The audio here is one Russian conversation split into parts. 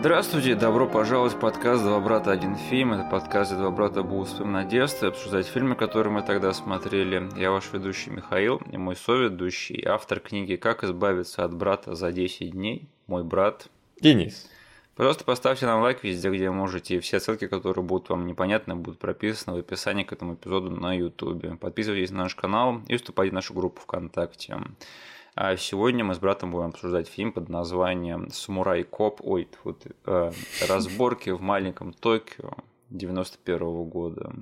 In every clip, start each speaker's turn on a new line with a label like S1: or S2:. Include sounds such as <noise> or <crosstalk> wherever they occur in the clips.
S1: Здравствуйте, добро пожаловать в подкаст «Два брата. Один фильм». Это подкаст, где два брата будут вспоминать детство и обсуждать фильмы, которые мы тогда смотрели. Я ваш ведущий Михаил и мой соведущий, автор книги «Как избавиться от брата за 10 дней». Мой брат
S2: Денис.
S1: Пожалуйста, поставьте нам лайк везде, где можете. И все ссылки, которые будут вам непонятны, будут прописаны в описании к этому эпизоду на YouTube. Подписывайтесь на наш канал и вступайте в нашу группу ВКонтакте. А сегодня мы с братом будем обсуждать фильм под названием «Самурай Коп», ой, вот, э, «Разборки в маленьком Токио» 91 года.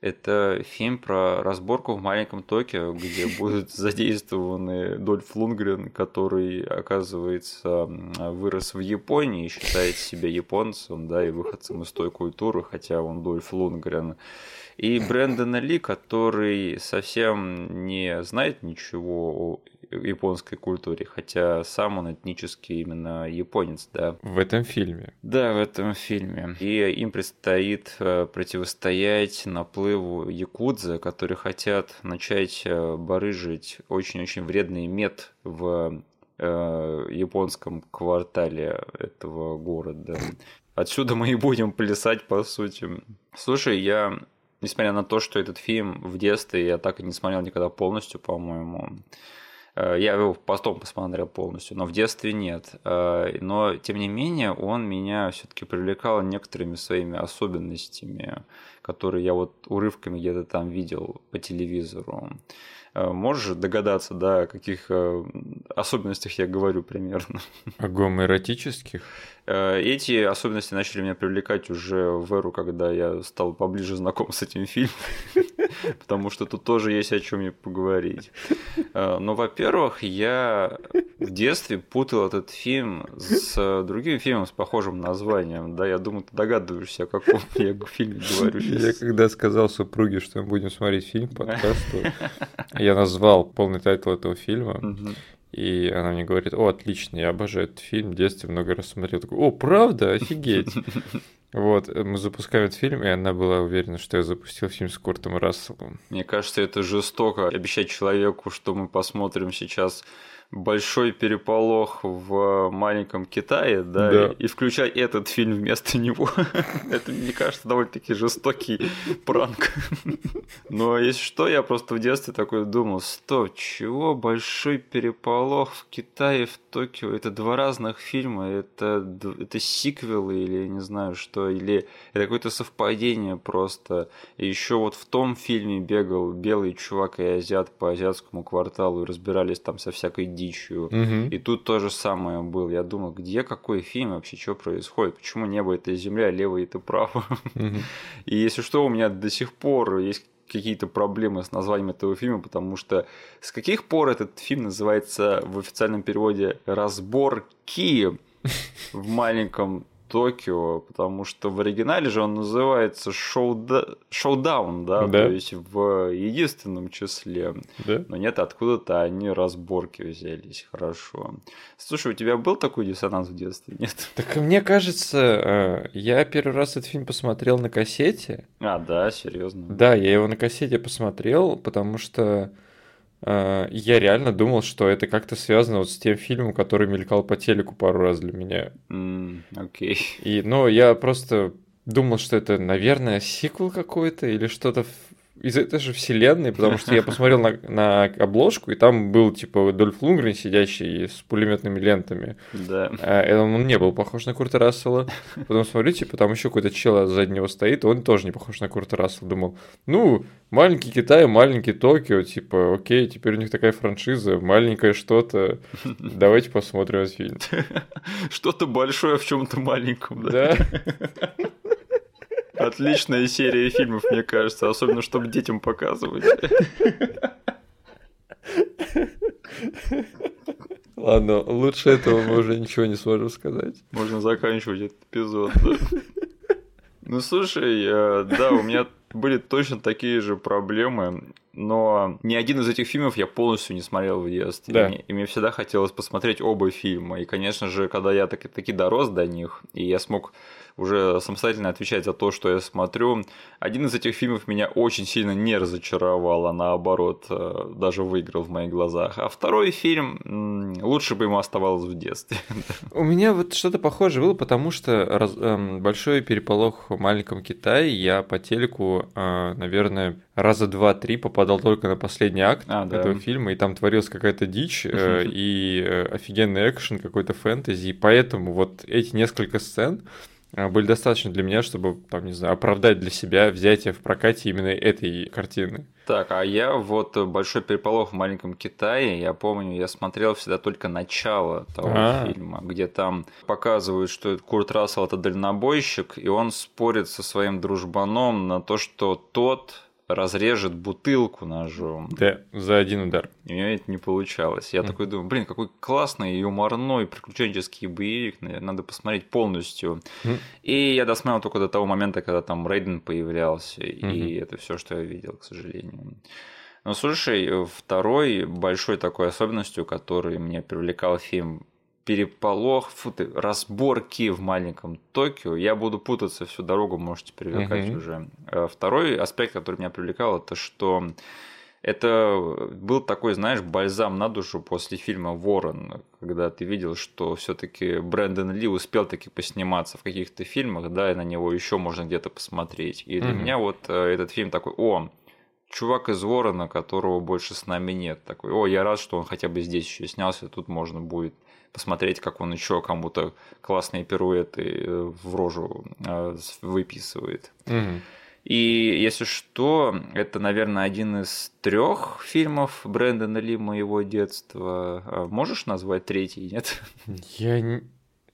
S1: Это фильм про разборку в маленьком Токио, где <laughs> будут задействованы Дольф Лунгрен, который, оказывается, вырос в Японии и считает себя японцем, да, и выходцем из той культуры, хотя он Дольф Лунгрен. И Брэндона Ли, который совсем не знает ничего о японской культуре, хотя сам он этнически именно японец, да.
S2: В этом фильме.
S1: Да, в этом фильме. И им предстоит э, противостоять наплыву якудза, которые хотят начать э, барыжить очень-очень вредный мед в э, японском квартале этого города. Отсюда мы и будем плясать, по сути. Слушай, я, несмотря на то, что этот фильм в детстве я так и не смотрел никогда полностью, по-моему, я его потом посмотрел полностью, но в детстве нет. Э, но, тем не менее, он меня все-таки привлекал некоторыми своими особенностями, которые я вот урывками где-то там видел по телевизору. Э, можешь догадаться, да, о каких особенностях я говорю примерно?
S2: О гомоэротических?
S1: Эти особенности начали меня привлекать уже в эру, когда я стал поближе знаком с этим фильмом. <laughs> потому что тут тоже есть о чем мне поговорить. Э, но, во-первых, я в детстве путал этот фильм с другим фильмом с похожим названием. Да, я думаю, ты догадываешься, о каком <laughs> я фильме говорю
S2: сейчас. Я когда сказал супруге, что мы будем смотреть фильм к подкасту, я назвал полный title этого фильма. И она мне говорит, о, отлично, я обожаю этот фильм, в детстве много раз смотрел. Такой, о, правда? Офигеть. <laughs> Вот, мы запускаем этот фильм, и она была уверена, что я запустил фильм с Куртом Расселом.
S1: Мне кажется, это жестоко обещать человеку, что мы посмотрим сейчас большой переполох в маленьком Китае, да, да. И, и включать этот фильм вместо него. <laughs> Это, мне кажется, довольно-таки жестокий пранк. Но если что, я просто в детстве такой думал, стоп, чего большой переполох в Китае, в Токио? Это два разных фильма, это, это сиквелы или я не знаю что, или это какое-то совпадение просто. И еще вот в том фильме бегал белый чувак и азиат по азиатскому кварталу и разбирались там со всякой дичью. Угу. И тут то же самое было. Я думал, где какой фильм вообще, что происходит? Почему небо это земля, лево это право? Угу. <laughs> И если что, у меня до сих пор есть какие-то проблемы с названием этого фильма, потому что с каких пор этот фильм называется в официальном переводе «Разборки» в маленьком Токио, потому что в оригинале же он называется шоуда... шоудаун, да? да, то есть в единственном числе. Да? Но нет, откуда-то они разборки взялись, хорошо. Слушай, у тебя был такой диссонанс в детстве, <laughs> нет?
S2: Так мне кажется, э, я первый раз этот фильм посмотрел на кассете.
S1: А, да, серьезно.
S2: Да, я его на кассете посмотрел, потому что я реально думал, что это как-то связано вот с тем фильмом, который мелькал по телеку пару раз для меня.
S1: Окей. Okay.
S2: И, ну, я просто думал, что это, наверное, сиквел какой-то или что-то из этой же вселенной, потому что я <laughs> посмотрел на, на обложку, и там был, типа, Дольф Лунгрен, сидящий с пулеметными лентами.
S1: Да.
S2: А, он не был похож на Курта Рассела. <laughs> Потом смотрю, типа, там еще какой-то чел сзади него стоит, он тоже не похож на Курта Рассела. Думал, ну, маленький Китай, маленький Токио, типа, окей, теперь у них такая франшиза, маленькое что-то. <laughs> Давайте посмотрим этот фильм.
S1: Что-то большое в чем-то маленьком,
S2: да?
S1: Да. Отличная серия фильмов, мне кажется, особенно чтобы детям показывать.
S2: Ладно, лучше этого мы уже ничего не сможем сказать.
S1: Можно заканчивать этот эпизод. Ну слушай, э, да, у меня были точно такие же проблемы. но ни один из этих фильмов я полностью не смотрел в детстве. Да. И, мне всегда хотелось посмотреть оба фильма. И, конечно же, когда я таки, таки дорос до них, и я смог уже самостоятельно отвечать за то, что я смотрю. Один из этих фильмов меня очень сильно не разочаровал, а наоборот э, даже выиграл в моих глазах. А второй фильм лучше бы ему оставалось в детстве. <laughs>
S2: У меня вот что-то похожее было, потому что раз, эм, большой переполох в маленьком Китае я по телеку, э, наверное, раза два-три попадал только на последний акт а, этого да. фильма, и там творилась какая-то дичь э, <laughs> и э, офигенный экшен, какой-то фэнтези, и поэтому вот эти несколько сцен были достаточно для меня, чтобы, там, не знаю, оправдать для себя взятие в прокате именно этой картины.
S1: Так, а я вот большой переполох в маленьком Китае, я помню, я смотрел всегда только начало того А-а-а. фильма, где там показывают, что Курт Рассел это дальнобойщик, и он спорит со своим дружбаном на то, что тот разрежет бутылку ножом.
S2: Да, за один удар.
S1: И у меня это не получалось. Я mm. такой думаю, блин, какой классный юморной приключенческий боевик, надо посмотреть полностью. Mm. И я досмотрел только до того момента, когда там Рейден появлялся, mm-hmm. и это все, что я видел, к сожалению. Но слушай, второй большой такой особенностью, который меня привлекал фильм переполох, фу ты, разборки в маленьком Токио. Я буду путаться всю дорогу, можете привлекать mm-hmm. уже. Э, второй аспект, который меня привлекал, это что это был такой, знаешь, бальзам на душу после фильма Ворон, когда ты видел, что все-таки Брэндон Ли успел таки посниматься в каких-то фильмах, да, и на него еще можно где-то посмотреть. И для mm-hmm. меня вот э, этот фильм такой, о, чувак из Ворона, которого больше с нами нет. Такой, о, я рад, что он хотя бы здесь еще снялся, тут можно будет посмотреть, как он еще кому-то классные пируэты в рожу э, выписывает. Угу. И если что, это, наверное, один из трех фильмов Брэндона Ли моего детства. А можешь назвать третий, нет?
S2: Я не,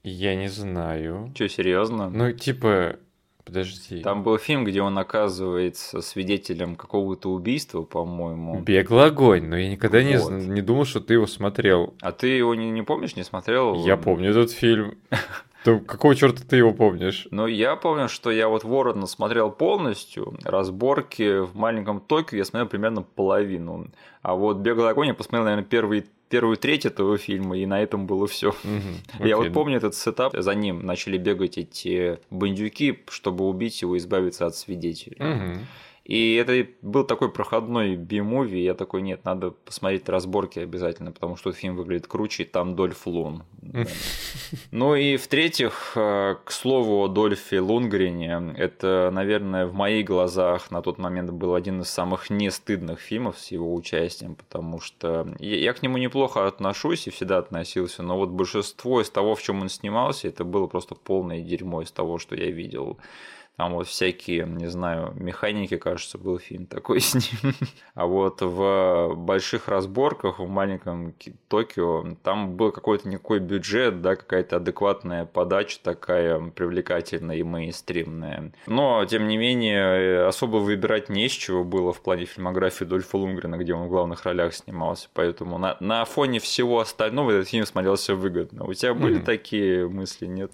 S2: я не знаю.
S1: Че, серьезно?
S2: Ну, типа, Подожди.
S1: Там был фильм, где он оказывается свидетелем какого-то убийства, по-моему.
S2: Беглый огонь, но я никогда вот. не, не думал, что ты его смотрел.
S1: А ты его не, не помнишь, не смотрел?
S2: Я помню этот фильм. <laughs> То какого черта ты его помнишь?
S1: Ну, я помню, что я вот Ворона смотрел полностью, разборки в маленьком Токио я смотрел примерно половину. А вот «Беглый огонь» я посмотрел, наверное, первые первую треть этого фильма, и на этом было все. Угу, <laughs> Я вот помню этот сетап, за ним начали бегать эти бандюки, чтобы убить его и избавиться от свидетелей. Угу. И это был такой проходной би-муви, я такой, нет, надо посмотреть разборки обязательно, потому что фильм выглядит круче, и там Дольф Лун. <laughs> Ну и в-третьих, э, к слову о Дольфе Лунгрене, это, наверное, в моих глазах на тот момент был один из самых нестыдных фильмов с его участием, потому что я к нему неплохо отношусь и всегда относился, но вот большинство из того, в чем он снимался, это было просто полное дерьмо из того, что я видел. Там вот всякие, не знаю, механики, кажется, был фильм такой <laughs> с ним. А вот в больших разборках в маленьком Токио там был какой-то никакой бюджет, да, какая-то адекватная подача такая привлекательная и мейнстримная. Но, тем не менее, особо выбирать не с чего было в плане фильмографии Дольфа Лунгрена, где он в главных ролях снимался. Поэтому на, на фоне всего остального этот фильм смотрелся выгодно. У тебя были mm-hmm. такие мысли, нет?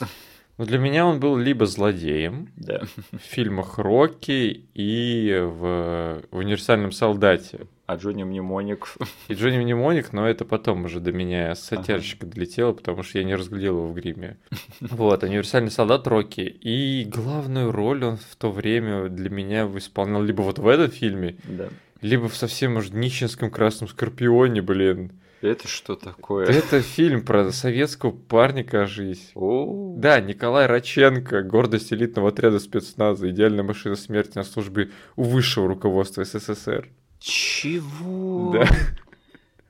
S2: Ну, для меня он был либо злодеем да. в фильмах Рокки и в, в «Универсальном солдате».
S1: А Джонни Мнемоник.
S2: И Джонни Мнемоник, но это потом уже до меня с оттяжечкой ага. долетело, потому что я не разглядел его в гриме. Вот, «Универсальный солдат» Рокки. И главную роль он в то время для меня исполнял либо вот в этом фильме, да. либо в совсем уж нищенском «Красном Скорпионе», блин.
S1: Это что такое?
S2: Это фильм про советского парня, кажись. О. Да, Николай Раченко, гордость элитного отряда спецназа, идеальная машина смерти на службе у высшего руководства СССР.
S1: Чего? Да.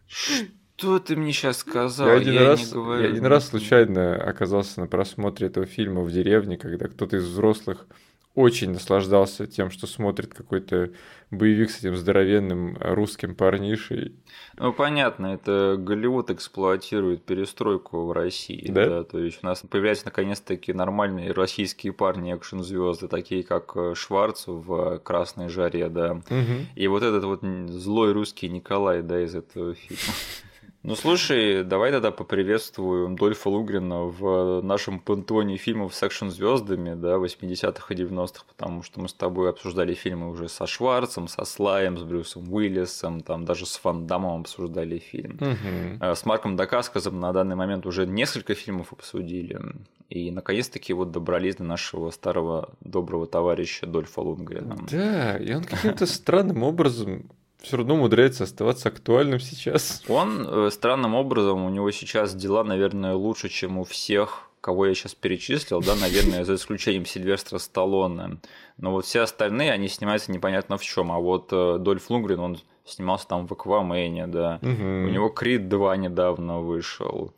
S1: Что ты мне сейчас сказал? Я
S2: один, я раз, я один раз случайно оказался на просмотре этого фильма в деревне, когда кто-то из взрослых очень наслаждался тем, что смотрит какой-то боевик с этим здоровенным русским парнишей.
S1: Ну, понятно, это Голливуд эксплуатирует перестройку в России. Да? да? То есть у нас появляются наконец-таки нормальные российские парни экшн звезды такие как э, Шварц в «Красной жаре», да. Угу. И вот этот вот злой русский Николай, да, из этого фильма. <laughs> Ну слушай, давай тогда поприветствуем Дольфа Лугрина в нашем пантеоне фильмов с экшн-звездами, да, 80-х и 90-х, потому что мы с тобой обсуждали фильмы уже со Шварцем, со Слаем, с Брюсом Уиллисом, там даже с Ван Дамом обсуждали фильм. Угу. С Марком Дакасказом на данный момент уже несколько фильмов обсудили. И наконец-таки вот добрались до нашего старого доброго товарища Дольфа Лунгрена.
S2: Да, и он каким-то странным образом все равно умудряется оставаться актуальным сейчас.
S1: Он э, странным образом, у него сейчас дела, наверное, лучше, чем у всех, кого я сейчас перечислил, да, наверное, за исключением Сильвестра Сталлоне. Но вот все остальные, они снимаются непонятно в чем. А вот э, Дольф Лунгрен, он снимался там в Аквамене, да. Угу. У него Крид 2 недавно вышел.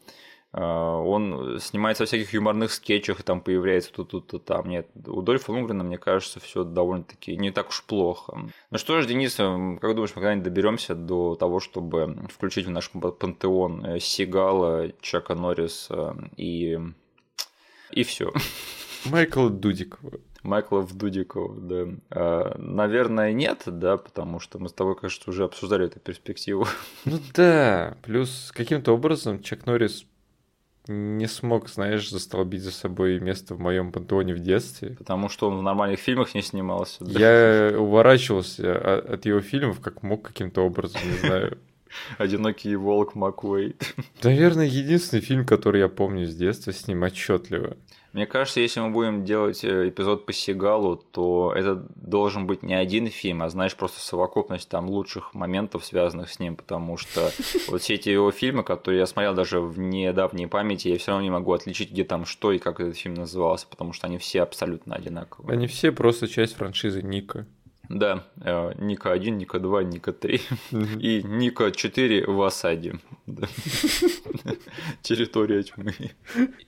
S1: А, он снимается во всяких юморных скетчах, и там появляется тут, тут, тут, там. Нет, у Дольфа Лунгрена, мне кажется, все довольно-таки не так уж плохо. Ну что ж, Денис, как думаешь, мы когда-нибудь доберемся до того, чтобы включить в наш пантеон э, Сигала, Чака Норриса и... и все. <laughs>
S2: Майкла Дудикова.
S1: Майкла Дудикова, да. А, наверное, нет, да, потому что мы с тобой, кажется, уже обсуждали эту перспективу.
S2: Ну да, плюс каким-то образом Чак Норрис не смог, знаешь, застолбить за собой место в моем пантеоне в детстве.
S1: Потому что он в нормальных фильмах не снимался.
S2: Да? Я уворачивался от его фильмов как мог каким-то образом, не знаю. <laughs>
S1: Одинокий волк Маквейт.
S2: Наверное, единственный фильм, который я помню с детства с ним отчетливо.
S1: Мне кажется, если мы будем делать э, эпизод по Сигалу, то это должен быть не один фильм, а знаешь, просто совокупность там лучших моментов, связанных с ним, потому что <laughs> вот все эти его фильмы, которые я смотрел даже в недавней памяти, я все равно не могу отличить, где там что и как этот фильм назывался, потому что они все абсолютно одинаковые.
S2: Они все просто часть франшизы Ника.
S1: Да, Ника 1, Ника 2, Ника 3 и Ника 4 в осаде. Территория тьмы.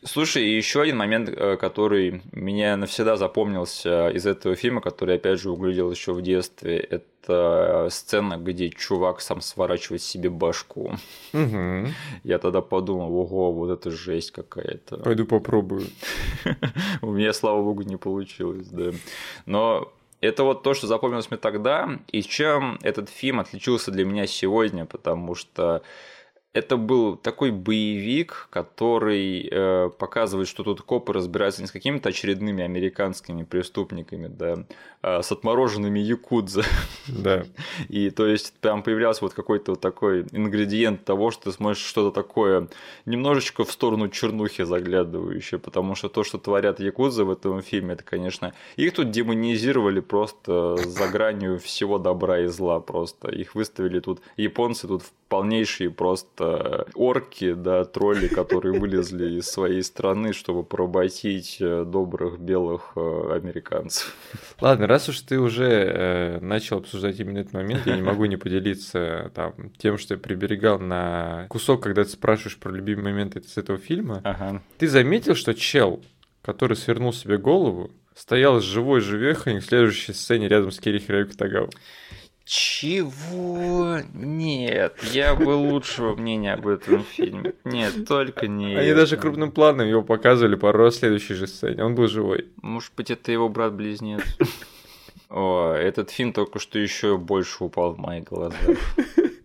S1: Слушай, еще один момент, э, который меня навсегда запомнился из этого фильма, который, опять же, углядел еще в детстве, это сцена, где чувак сам сворачивает себе башку. Я тогда подумал, ого, вот это жесть какая-то.
S2: Пойду попробую. <laughs>
S1: У меня, слава богу, не получилось, да. Но это вот то, что запомнилось мне тогда, и чем этот фильм отличился для меня сегодня, потому что это был такой боевик, который э, показывает, что тут копы разбираются не с какими-то очередными американскими преступниками, да, а с отмороженными якудза.
S2: Да. <laughs>
S1: И то есть там появлялся вот какой-то вот такой ингредиент того, что ты смотришь что-то такое немножечко в сторону чернухи заглядывающее, потому что то, что творят якудзы в этом фильме, это, конечно, их тут демонизировали просто за гранью всего добра и зла просто. Их выставили тут японцы тут в полнейшие просто орки, да, тролли, которые вылезли из своей страны, чтобы поработить э, добрых белых э, американцев.
S2: Ладно, раз уж ты уже э, начал обсуждать именно этот момент, я не могу не поделиться там тем, что я приберегал на кусок, когда ты спрашиваешь про любимый момент из этого фильма.
S1: Ага.
S2: Ты заметил, что чел, который свернул себе голову, стоял живой живехой в следующей сцене рядом с Керри Хироюки Тагава?
S1: Чего? Нет, я бы лучшего мнения об этом фильме. Нет, только не
S2: Они это. даже крупным планом его показывали пару раз в следующей же сцене. Он был живой.
S1: Может быть, это его брат-близнец. О, этот фильм только что еще больше упал в мои глаза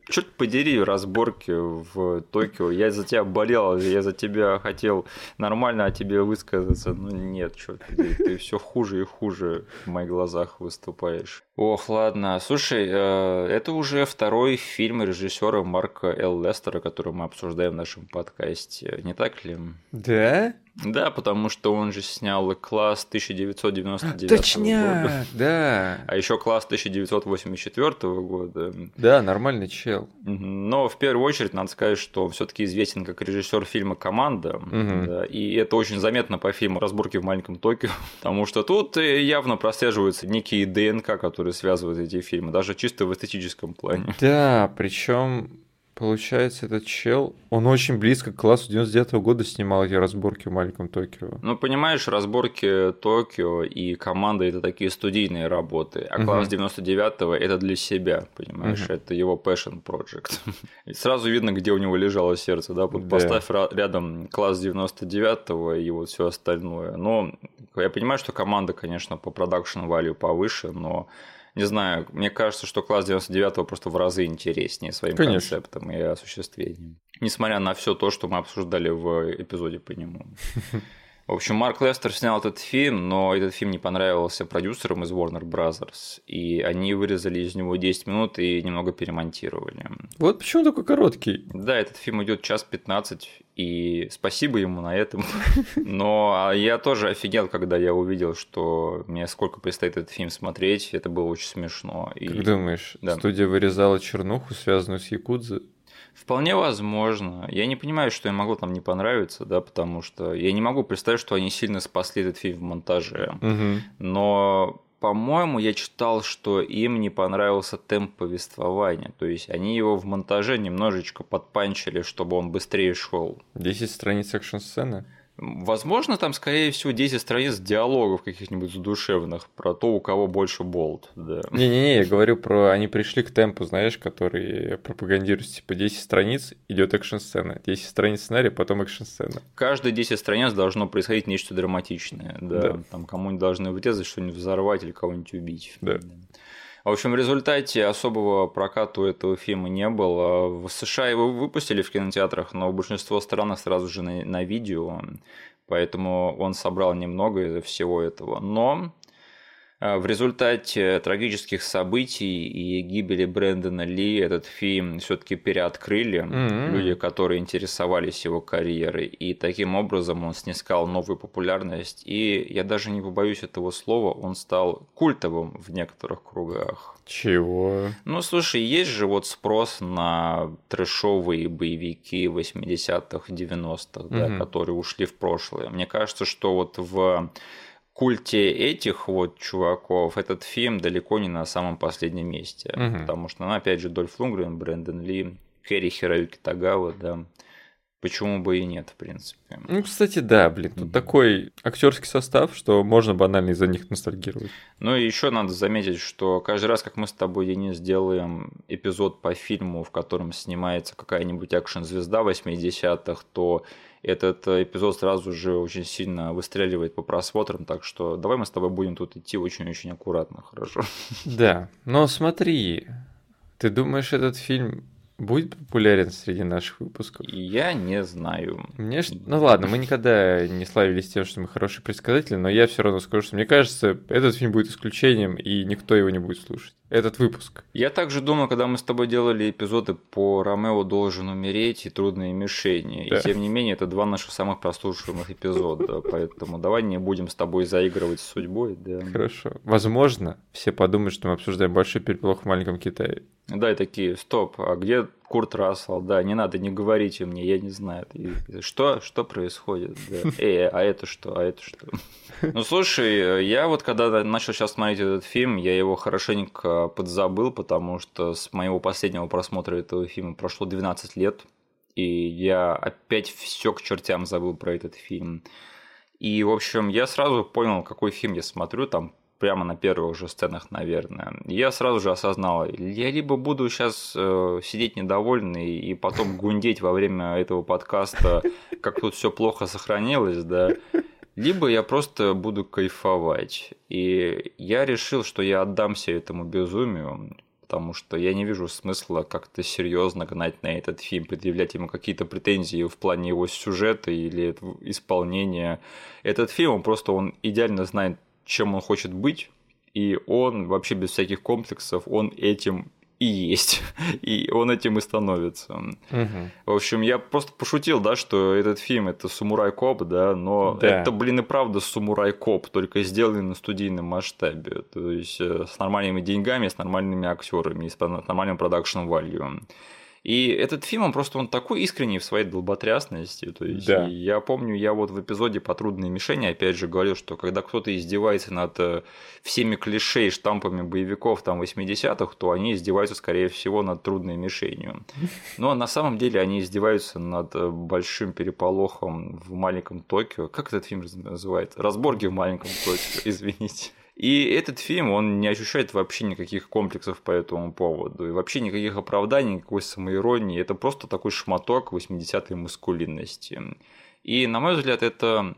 S1: черт подери, разборки в Токио. Я за тебя болел, я за тебя хотел нормально о тебе высказаться. Ну нет, черт подери, ты все хуже и хуже в моих глазах выступаешь. Ох, ладно. Слушай, э, это уже второй фильм режиссера Марка Л. Лестера, который мы обсуждаем в нашем подкасте. Не так ли?
S2: Да?
S1: Да, потому что он же снял класс 1999
S2: Точняк,
S1: года.
S2: да.
S1: А еще класс 1984 года.
S2: Да, нормальный чел.
S1: Но в первую очередь надо сказать, что он все-таки известен как режиссер фильма Команда. Угу. Да, и это очень заметно по фильму Разборки в маленьком Токио. <laughs> Потому что тут явно прослеживаются некие ДНК, которые связывают эти фильмы, даже чисто в эстетическом плане.
S2: Да, причем Получается, этот чел, он очень близко к классу 99 -го года снимал эти разборки в маленьком Токио.
S1: Ну, понимаешь, разборки Токио и команда это такие студийные работы, а класс угу. 99-го это для себя, понимаешь, угу. это его passion project. <laughs> И сразу видно, где у него лежало сердце, да, вот да. поставь рядом класс 99-го и вот все остальное. Но я понимаю, что команда, конечно, по продакшн value повыше, но не знаю, мне кажется, что класс 99 просто в разы интереснее своим Конечно. концептом и осуществлением. Несмотря на все то, что мы обсуждали в эпизоде по нему. <laughs> В общем, Марк Лестер снял этот фильм, но этот фильм не понравился продюсерам из Warner Brothers, и они вырезали из него 10 минут и немного перемонтировали.
S2: Вот почему такой короткий.
S1: Да, этот фильм идет час 15, и спасибо ему на этом. <laughs> Но я тоже офигел, когда я увидел, что мне сколько предстоит этот фильм смотреть, это было очень смешно.
S2: И... Как думаешь, да. студия вырезала чернуху, связанную с Якудзой?
S1: Вполне возможно. Я не понимаю, что им могло там не понравиться, да, потому что я не могу представить, что они сильно спасли этот фильм в монтаже.
S2: Угу.
S1: Но по-моему, я читал, что им не понравился темп повествования. То есть они его в монтаже немножечко подпанчили, чтобы он быстрее шел.
S2: 10 страниц экшн-сцены?
S1: Возможно, там, скорее всего, 10 страниц диалогов каких-нибудь задушевных про то, у кого больше болт. Да.
S2: Не-не-не, я говорю про... Они пришли к темпу, знаешь, который пропагандируется, типа 10 страниц, идет экшн-сцена, 10 страниц сценария, потом экшн-сцена.
S1: Каждые 10 страниц должно происходить нечто драматичное. Да. да. Там кому-нибудь должны врезать, что-нибудь взорвать или кого-нибудь убить.
S2: Да.
S1: В общем, в результате особого проката у этого фильма не было. В США его выпустили в кинотеатрах, но большинство стран сразу же на, на видео, поэтому он собрал немного из всего этого. Но в результате трагических событий и гибели Брэндона Ли этот фильм все-таки переоткрыли mm-hmm. люди, которые интересовались его карьерой, и таким образом он снискал новую популярность. И я даже не побоюсь этого слова, он стал культовым в некоторых кругах.
S2: Чего?
S1: Ну, слушай, есть же вот спрос на трэшовые боевики 80-х, 90-х, mm-hmm. да, которые ушли в прошлое. Мне кажется, что вот в культе этих вот чуваков этот фильм далеко не на самом последнем месте. Угу. Потому что, ну, опять же, Дольф Лунгрен, Брэндон Ли, Кэрри Хироюки Тагава, да. Почему бы и нет, в принципе.
S2: Ну, кстати, да, блин, тут mm-hmm. такой актерский состав, что можно банально из-за них ностальгировать.
S1: Ну и еще надо заметить, что каждый раз, как мы с тобой, Денис, сделаем эпизод по фильму, в котором снимается какая-нибудь акшн-звезда 80-х, то этот эпизод сразу же очень сильно выстреливает по просмотрам, так что давай мы с тобой будем тут идти очень-очень аккуратно, хорошо? <laughs>
S2: Да, но смотри, ты думаешь, этот фильм будет популярен среди наших выпусков?
S1: Я не знаю.
S2: Мне ж... Ну ладно, мы <laughs> никогда не славились тем, что мы хорошие предсказатели, но я все равно скажу, что мне кажется, этот фильм будет исключением, и никто его не будет слушать. Этот выпуск.
S1: Я также думал, когда мы с тобой делали эпизоды по Ромео должен умереть и трудные мишени. Да. И тем не менее, это два наших самых прослушиваемых эпизода. <laughs> Поэтому давай не будем с тобой заигрывать с судьбой. Да.
S2: Хорошо. Возможно, все подумают, что мы обсуждаем большой переполох в маленьком Китае.
S1: Да, и такие, стоп, а где Курт Рассел? Да, не надо, не говорите мне, я не знаю. И, что? Что происходит? Да. Э, а это что? А это что? Ну, слушай, я вот когда начал сейчас смотреть этот фильм, я его хорошенько подзабыл, потому что с моего последнего просмотра этого фильма прошло 12 лет, и я опять все к чертям забыл про этот фильм. И, в общем, я сразу понял, какой фильм я смотрю, там прямо на первых же сценах, наверное. Я сразу же осознал, я либо буду сейчас э, сидеть недовольный и потом <laughs> гундеть во время этого подкаста, как тут все плохо сохранилось, да, либо я просто буду кайфовать. И я решил, что я отдамся этому безумию, потому что я не вижу смысла как-то серьезно гнать на этот фильм, предъявлять ему какие-то претензии в плане его сюжета или исполнения. Этот фильм, он просто он идеально знает чем он хочет быть, и он вообще без всяких комплексов, он этим и есть, <laughs> и он этим и становится.
S2: Угу.
S1: В общем, я просто пошутил, да, что этот фильм это Samurai Cop, да, но да. это, блин, и правда Samurai Cop, только сделанный на студийном масштабе, то есть э, с нормальными деньгами, с нормальными актерами, с нормальным production value. И этот фильм, он просто он такой искренний в своей долботрясности. То есть да. я помню, я вот в эпизоде по трудной мишени опять же говорил, что когда кто-то издевается над э, всеми клише и штампами боевиков там 80-х, то они издеваются, скорее всего, над трудной мишенью. Но на самом деле они издеваются над э, большим переполохом в маленьком Токио. Как этот фильм называется? Разборки в маленьком Токио, <laughs> извините. И этот фильм, он не ощущает вообще никаких комплексов по этому поводу. И вообще никаких оправданий, никакой самоиронии. Это просто такой шматок 80-й маскулинности. И, на мой взгляд, это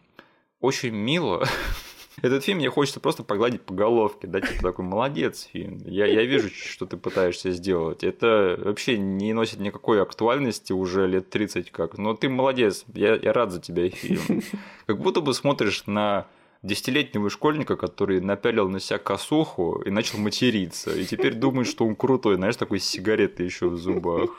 S1: очень мило, <laughs> Этот фильм мне хочется просто погладить по головке, да, типа такой, молодец, фильм. Я, я вижу, что ты пытаешься сделать. Это вообще не носит никакой актуальности уже лет 30 как. Но ты молодец, я, я рад за тебя, фильм. <laughs> Как будто бы смотришь на десятилетнего школьника, который напялил на себя косуху и начал материться. И теперь думает, что он крутой, знаешь, такой с сигаретой еще в зубах.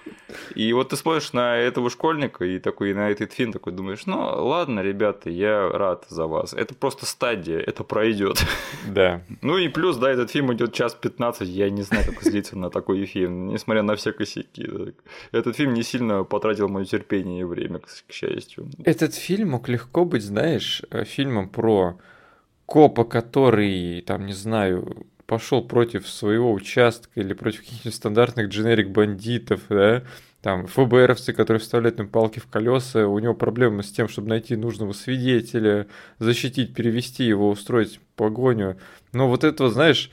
S1: И вот ты смотришь на этого школьника и такой на этот фильм такой думаешь, ну ладно, ребята, я рад за вас. Это просто стадия, это пройдет.
S2: Да.
S1: Ну и плюс, да, этот фильм идет час 15, я не знаю, как злиться на такой фильм, несмотря на все косяки. Этот фильм не сильно потратил мое терпение и время, к счастью.
S2: Этот фильм мог легко быть, знаешь, э, фильмом про копа, который, там, не знаю, пошел против своего участка или против каких-нибудь стандартных дженерик бандитов, да, там ФБРовцы, которые вставляют им палки в колеса, у него проблемы с тем, чтобы найти нужного свидетеля, защитить, перевести его, устроить погоню. Но вот это, знаешь,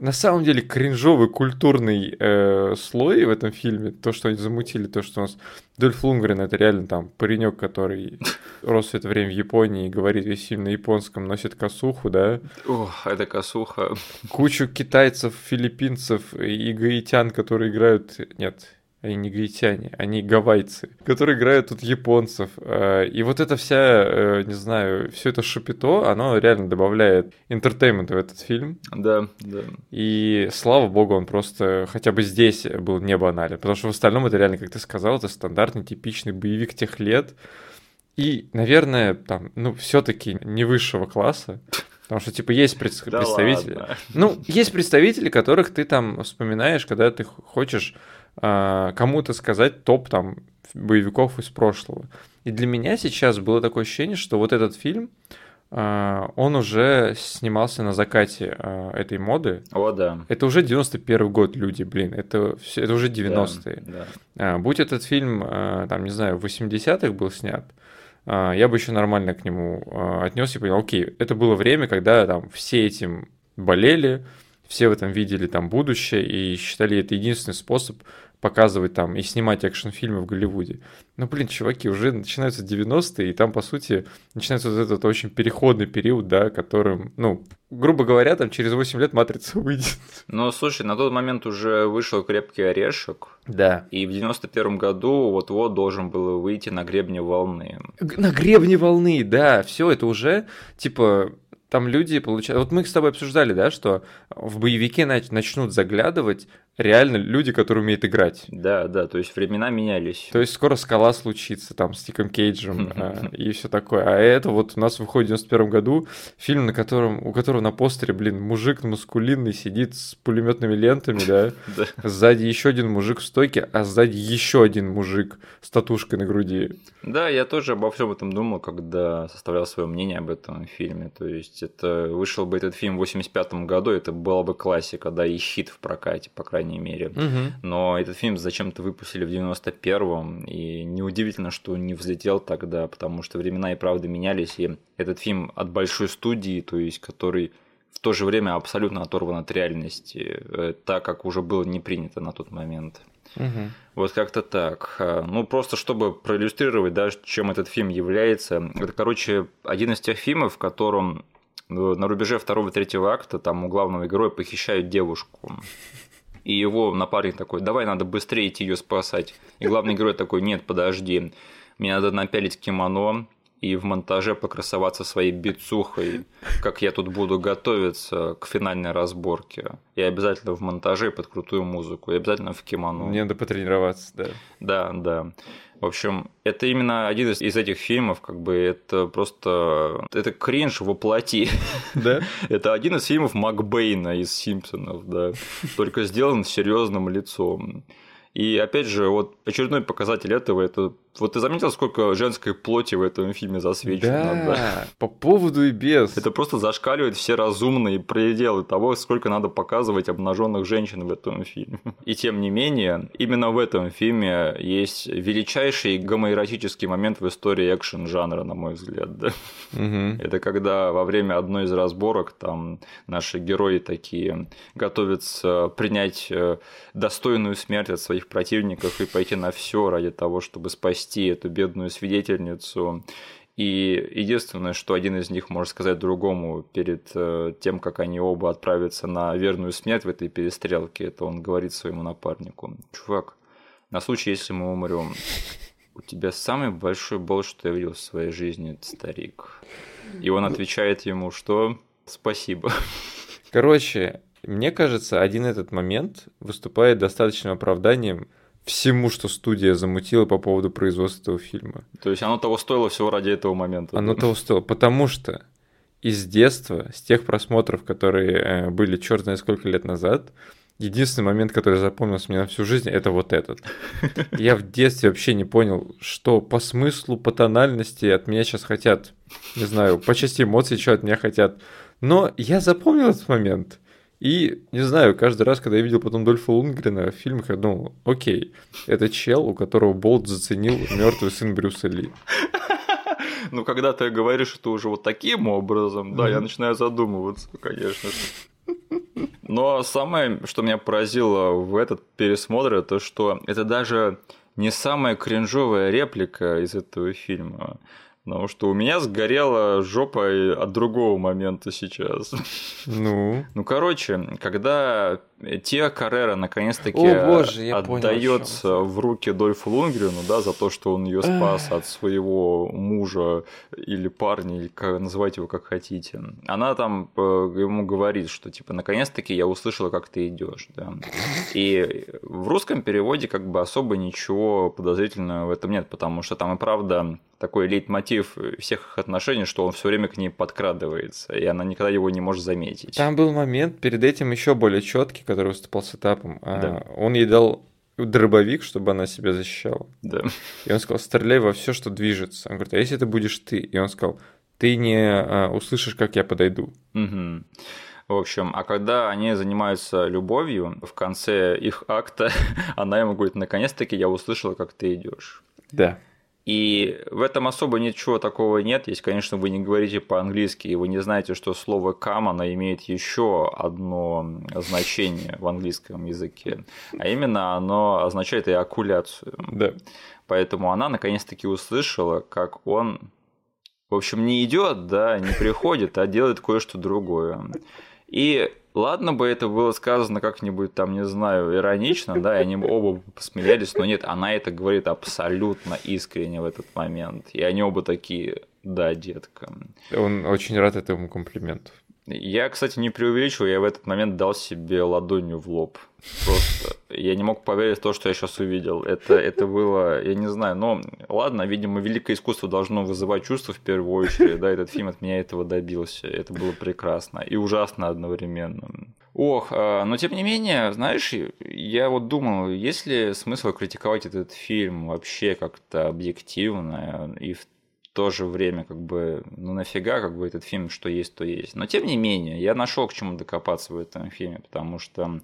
S2: на самом деле кринжовый культурный э, слой в этом фильме, то, что они замутили, то, что у нас Дольф Лунгрен, это реально там паренек, который рос в это время в Японии и говорит весь фильм на японском, носит косуху, да?
S1: Ох, это косуха.
S2: Кучу китайцев, филиппинцев и гаитян, которые играют... Нет, они не гаитяне, они гавайцы, которые играют тут японцев. Э, и вот это вся, э, не знаю, все это шапито, оно реально добавляет entertainment а в этот фильм.
S1: Да, да.
S2: И слава богу, он просто хотя бы здесь был не банален, потому что в остальном это реально, как ты сказал, это стандартный, типичный боевик тех лет. И, наверное, там, ну, все-таки не высшего класса, Потому что, типа, есть пред... да представители. Ладно. Ну, есть представители, которых ты там вспоминаешь, когда ты хочешь а, кому-то сказать топ там боевиков из прошлого. И для меня сейчас было такое ощущение, что вот этот фильм, а, он уже снимался на закате а, этой моды.
S1: О, да.
S2: Это уже 91 год, люди, блин, это, все, это уже 90-е.
S1: Да, да.
S2: Будь этот фильм, там, не знаю, в 80-х был снят, я бы еще нормально к нему отнес и понял, окей, это было время, когда там все этим болели, все в этом видели там будущее и считали это единственный способ показывать там и снимать экшн-фильмы в Голливуде. Ну, блин, чуваки, уже начинаются 90-е, и там, по сути, начинается вот этот очень переходный период, да, которым, ну, грубо говоря, там через 8 лет «Матрица» выйдет.
S1: Ну, слушай, на тот момент уже вышел «Крепкий орешек».
S2: Да.
S1: И в 91 году вот-вот должен был выйти «На гребне волны».
S2: На гребне волны, да, все это уже, типа, там люди получают... Вот мы с тобой обсуждали, да, что в боевике начнут заглядывать реально люди, которые умеют играть.
S1: Да, да, то есть времена менялись.
S2: То есть скоро скала случится там с Тиком Кейджем а, <laughs> и все такое. А это вот у нас выходит в 91 году фильм, на котором, у которого на постере, блин, мужик маскулинный сидит с пулеметными лентами, да? <laughs> Сзади еще один мужик в стойке, а сзади еще один мужик с татушкой на груди.
S1: Да, я тоже обо всем этом думал, когда составлял свое мнение об этом фильме. То есть это вышел бы этот фильм в 85 году, это была бы классика, да, и щит в прокате, по крайней крайней мере.
S2: Угу.
S1: Но этот фильм зачем-то выпустили в 91-м, и неудивительно, что не взлетел тогда, потому что времена и правда менялись, и этот фильм от большой студии, то есть который в то же время абсолютно оторван от реальности, э, так как уже было не принято на тот момент.
S2: Угу.
S1: Вот как-то так. А, ну, просто чтобы проиллюстрировать, да, чем этот фильм является. Это, короче, один из тех фильмов, в котором э, на рубеже второго-третьего акта там у главного героя похищают девушку и его напарник такой, давай надо быстрее идти ее спасать. И главный герой такой, нет, подожди, мне надо напялить кимоно, и в монтаже покрасоваться своей бицухой, как я тут буду готовиться к финальной разборке. И обязательно в монтаже под крутую музыку, и обязательно в кимоно.
S2: Мне надо потренироваться, да.
S1: Да, да. В общем, это именно один из, из этих фильмов, как бы это просто... Это кринж воплоти.
S2: Да? <laughs>
S1: это один из фильмов Макбейна из Симпсонов, да. Только сделан серьезным лицом. И опять же, вот очередной показатель этого это вот ты заметил, сколько женской плоти в этом фильме засвечено?
S2: Да, да? по поводу и без.
S1: Это просто зашкаливает все разумные пределы того, сколько надо показывать обнаженных женщин в этом фильме. И тем не менее, именно в этом фильме есть величайший гомоэротический момент в истории экшен-жанра, на мой взгляд. Да?
S2: Угу.
S1: Это когда во время одной из разборок там наши герои такие готовятся принять э, достойную смерть от своих противников и пойти на все ради того, чтобы спасти спасти эту бедную свидетельницу. И единственное, что один из них может сказать другому перед э, тем, как они оба отправятся на верную смерть в этой перестрелке, это он говорит своему напарнику. Чувак, на случай, если мы умрем, у тебя самый большой боль, что я видел в своей жизни, старик. И он отвечает ему, что спасибо.
S2: Короче, мне кажется, один этот момент выступает достаточным оправданием всему, что студия замутила по поводу производства этого фильма.
S1: То есть оно того стоило всего ради этого момента.
S2: Оно да? того стоило, потому что из детства, с тех просмотров, которые э, были черт знает сколько лет назад, единственный момент, который запомнился мне на всю жизнь, это вот этот. <laughs> Я в детстве вообще не понял, что по смыслу, по тональности от меня сейчас хотят, не знаю, по части эмоций, что от меня хотят. Но я запомнил этот момент. И, не знаю, каждый раз, когда я видел потом Дольфа Лунгрена в фильмах, я думал, окей, это чел, у которого Болт заценил мертвый сын Брюса Ли. <laughs>
S1: Ну, когда ты говоришь это уже вот таким образом, да, я начинаю задумываться, конечно Но самое, что меня поразило в этот пересмотр, это что это даже не самая кринжовая реплика из этого фильма. Потому что у меня сгорела жопа от другого момента сейчас.
S2: Ну.
S1: Ну, короче, когда Тиа Каррера наконец-таки отдается в руки Дольфу Лунгрену, да, за то, что он ее спас от своего мужа или парня, или как, называйте его как хотите. Она там э, ему говорит, что типа наконец-таки я услышала, как ты идешь, да. И в русском переводе как бы особо ничего подозрительного в этом нет, потому что там и правда такой лейтмотив всех их отношений, что он все время к ней подкрадывается, и она никогда его не может заметить.
S2: Там был момент перед этим еще более четкий, который выступал с этапом, а, да. он ей дал дробовик, чтобы она себя защищала.
S1: Да.
S2: И он сказал, стреляй во все, что движется. Он говорит, а если это будешь ты? И он сказал, ты не а, услышишь, как я подойду.
S1: Угу. В общем, а когда они занимаются любовью, в конце их акта <laughs> она ему говорит, наконец-таки я услышала, как ты идешь.
S2: Да.
S1: И в этом особо ничего такого нет. Если, конечно, вы не говорите по-английски, и вы не знаете, что слово «come» оно имеет еще одно значение в английском языке, а именно оно означает эякуляцию.
S2: Да.
S1: Поэтому она наконец-таки услышала, как он, в общем, не идет, да, не приходит, а делает кое-что другое. И Ладно бы это было сказано как-нибудь там, не знаю, иронично, да, и они оба посмеялись, но нет, она это говорит абсолютно искренне в этот момент. И они оба такие, да, детка.
S2: Он очень рад этому комплименту.
S1: Я, кстати, не преувеличиваю, я в этот момент дал себе ладонью в лоб. Просто я не мог поверить в то, что я сейчас увидел. Это, это было, я не знаю, но ладно, видимо, великое искусство должно вызывать чувства в первую очередь, да, этот фильм от меня этого добился. Это было прекрасно и ужасно одновременно. Ох, а, но тем не менее, знаешь, я вот думал, есть ли смысл критиковать этот фильм вообще как-то объективно и в то же время, как бы, ну нафига, как бы этот фильм, что есть, то есть. Но тем не менее, я нашел к чему докопаться в этом фильме, потому что,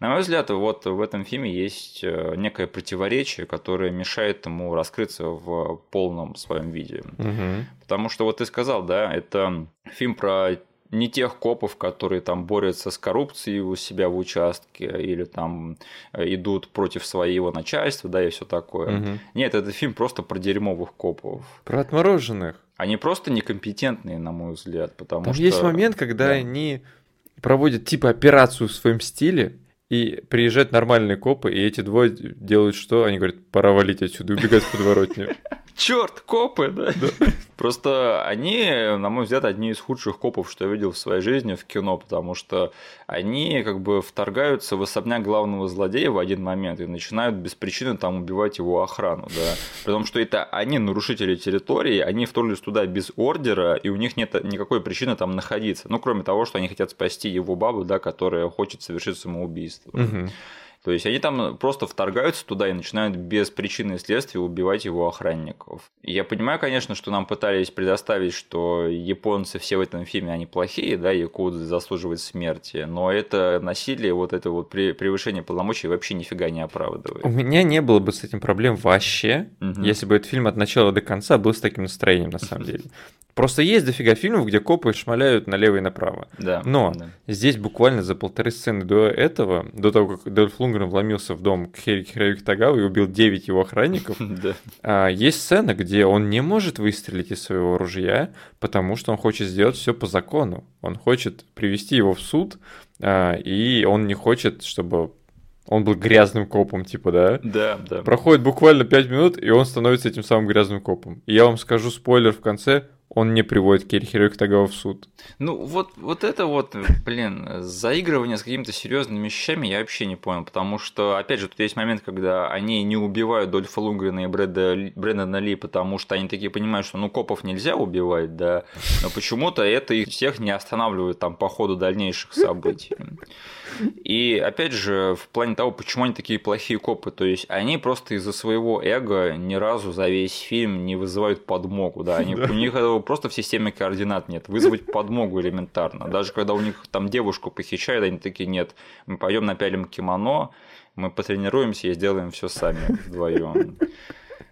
S1: на мой взгляд, вот в этом фильме есть э, некое противоречие, которое мешает ему раскрыться в полном своем виде.
S2: Угу.
S1: Потому что вот ты сказал, да, это фильм про не тех копов, которые там борются с коррупцией у себя в участке или там э, идут против своего начальства, да, и все такое.
S2: Угу.
S1: Нет, это фильм просто про дерьмовых копов.
S2: Про отмороженных.
S1: Они просто некомпетентные, на мой взгляд, потому
S2: там
S1: что...
S2: есть момент, когда да. они проводят типа операцию в своем стиле, и приезжают нормальные копы, и эти двое делают что? Они говорят, пора валить отсюда, убегать в подворотню. <laughs>
S1: Черт, копы, да? Просто они, на мой взгляд, одни из худших копов, что я видел в своей жизни в кино, потому что они как бы вторгаются в особняк главного злодея в один момент и начинают без причины там убивать его охрану, да. При том, что это они нарушители территории, они вторглись туда без ордера, и у них нет никакой причины там находиться. Ну, кроме того, что они хотят спасти его бабу, да, которая хочет совершить самоубийство.
S2: Угу.
S1: То есть они там просто вторгаются туда и начинают без причины и следствия убивать его охранников. я понимаю, конечно, что нам пытались предоставить, что японцы все в этом фильме, они плохие, да, якудзы заслуживают смерти, но это насилие, вот это вот превышение полномочий вообще нифига не оправдывает.
S2: У меня не было бы с этим проблем вообще, угу. если бы этот фильм от начала до конца был с таким настроением, на самом деле. Просто есть дофига фильмов, где копы шмаляют налево и направо.
S1: Да.
S2: Но
S1: да.
S2: здесь буквально за полторы сцены до этого, до того, как Дольф Лунгрен Лунгрен вломился в дом к Херик Тагаву и убил 9 его охранников. <laughs> А, есть сцена, где он не может выстрелить из своего ружья, потому что он хочет сделать все по закону. Он хочет привести его в суд, а, и он не хочет, чтобы он был грязным копом, типа, да?
S1: Да, да.
S2: Проходит буквально 5 минут, и он становится этим самым грязным копом. И я вам скажу спойлер в конце, он не приводит Кирихиро Тагава в суд.
S1: Ну, вот, вот это вот, блин, заигрывание с какими-то серьезными вещами я вообще не понял, потому что, опять же, тут есть момент, когда они не убивают Дольфа Лунгрена и Брэда, Брэндона Ли, потому что они такие понимают, что ну копов нельзя убивать, да, но почему-то это их всех не останавливает там по ходу дальнейших событий. И опять же, в плане того, почему они такие плохие копы, то есть они просто из-за своего эго ни разу за весь фильм не вызывают подмогу, да, они, у них просто в системе координат нет, вызвать подмогу элементарно. Даже когда у них там девушку похищают, они такие, нет, мы пойдем напялим кимоно, мы потренируемся и сделаем все сами вдвоем.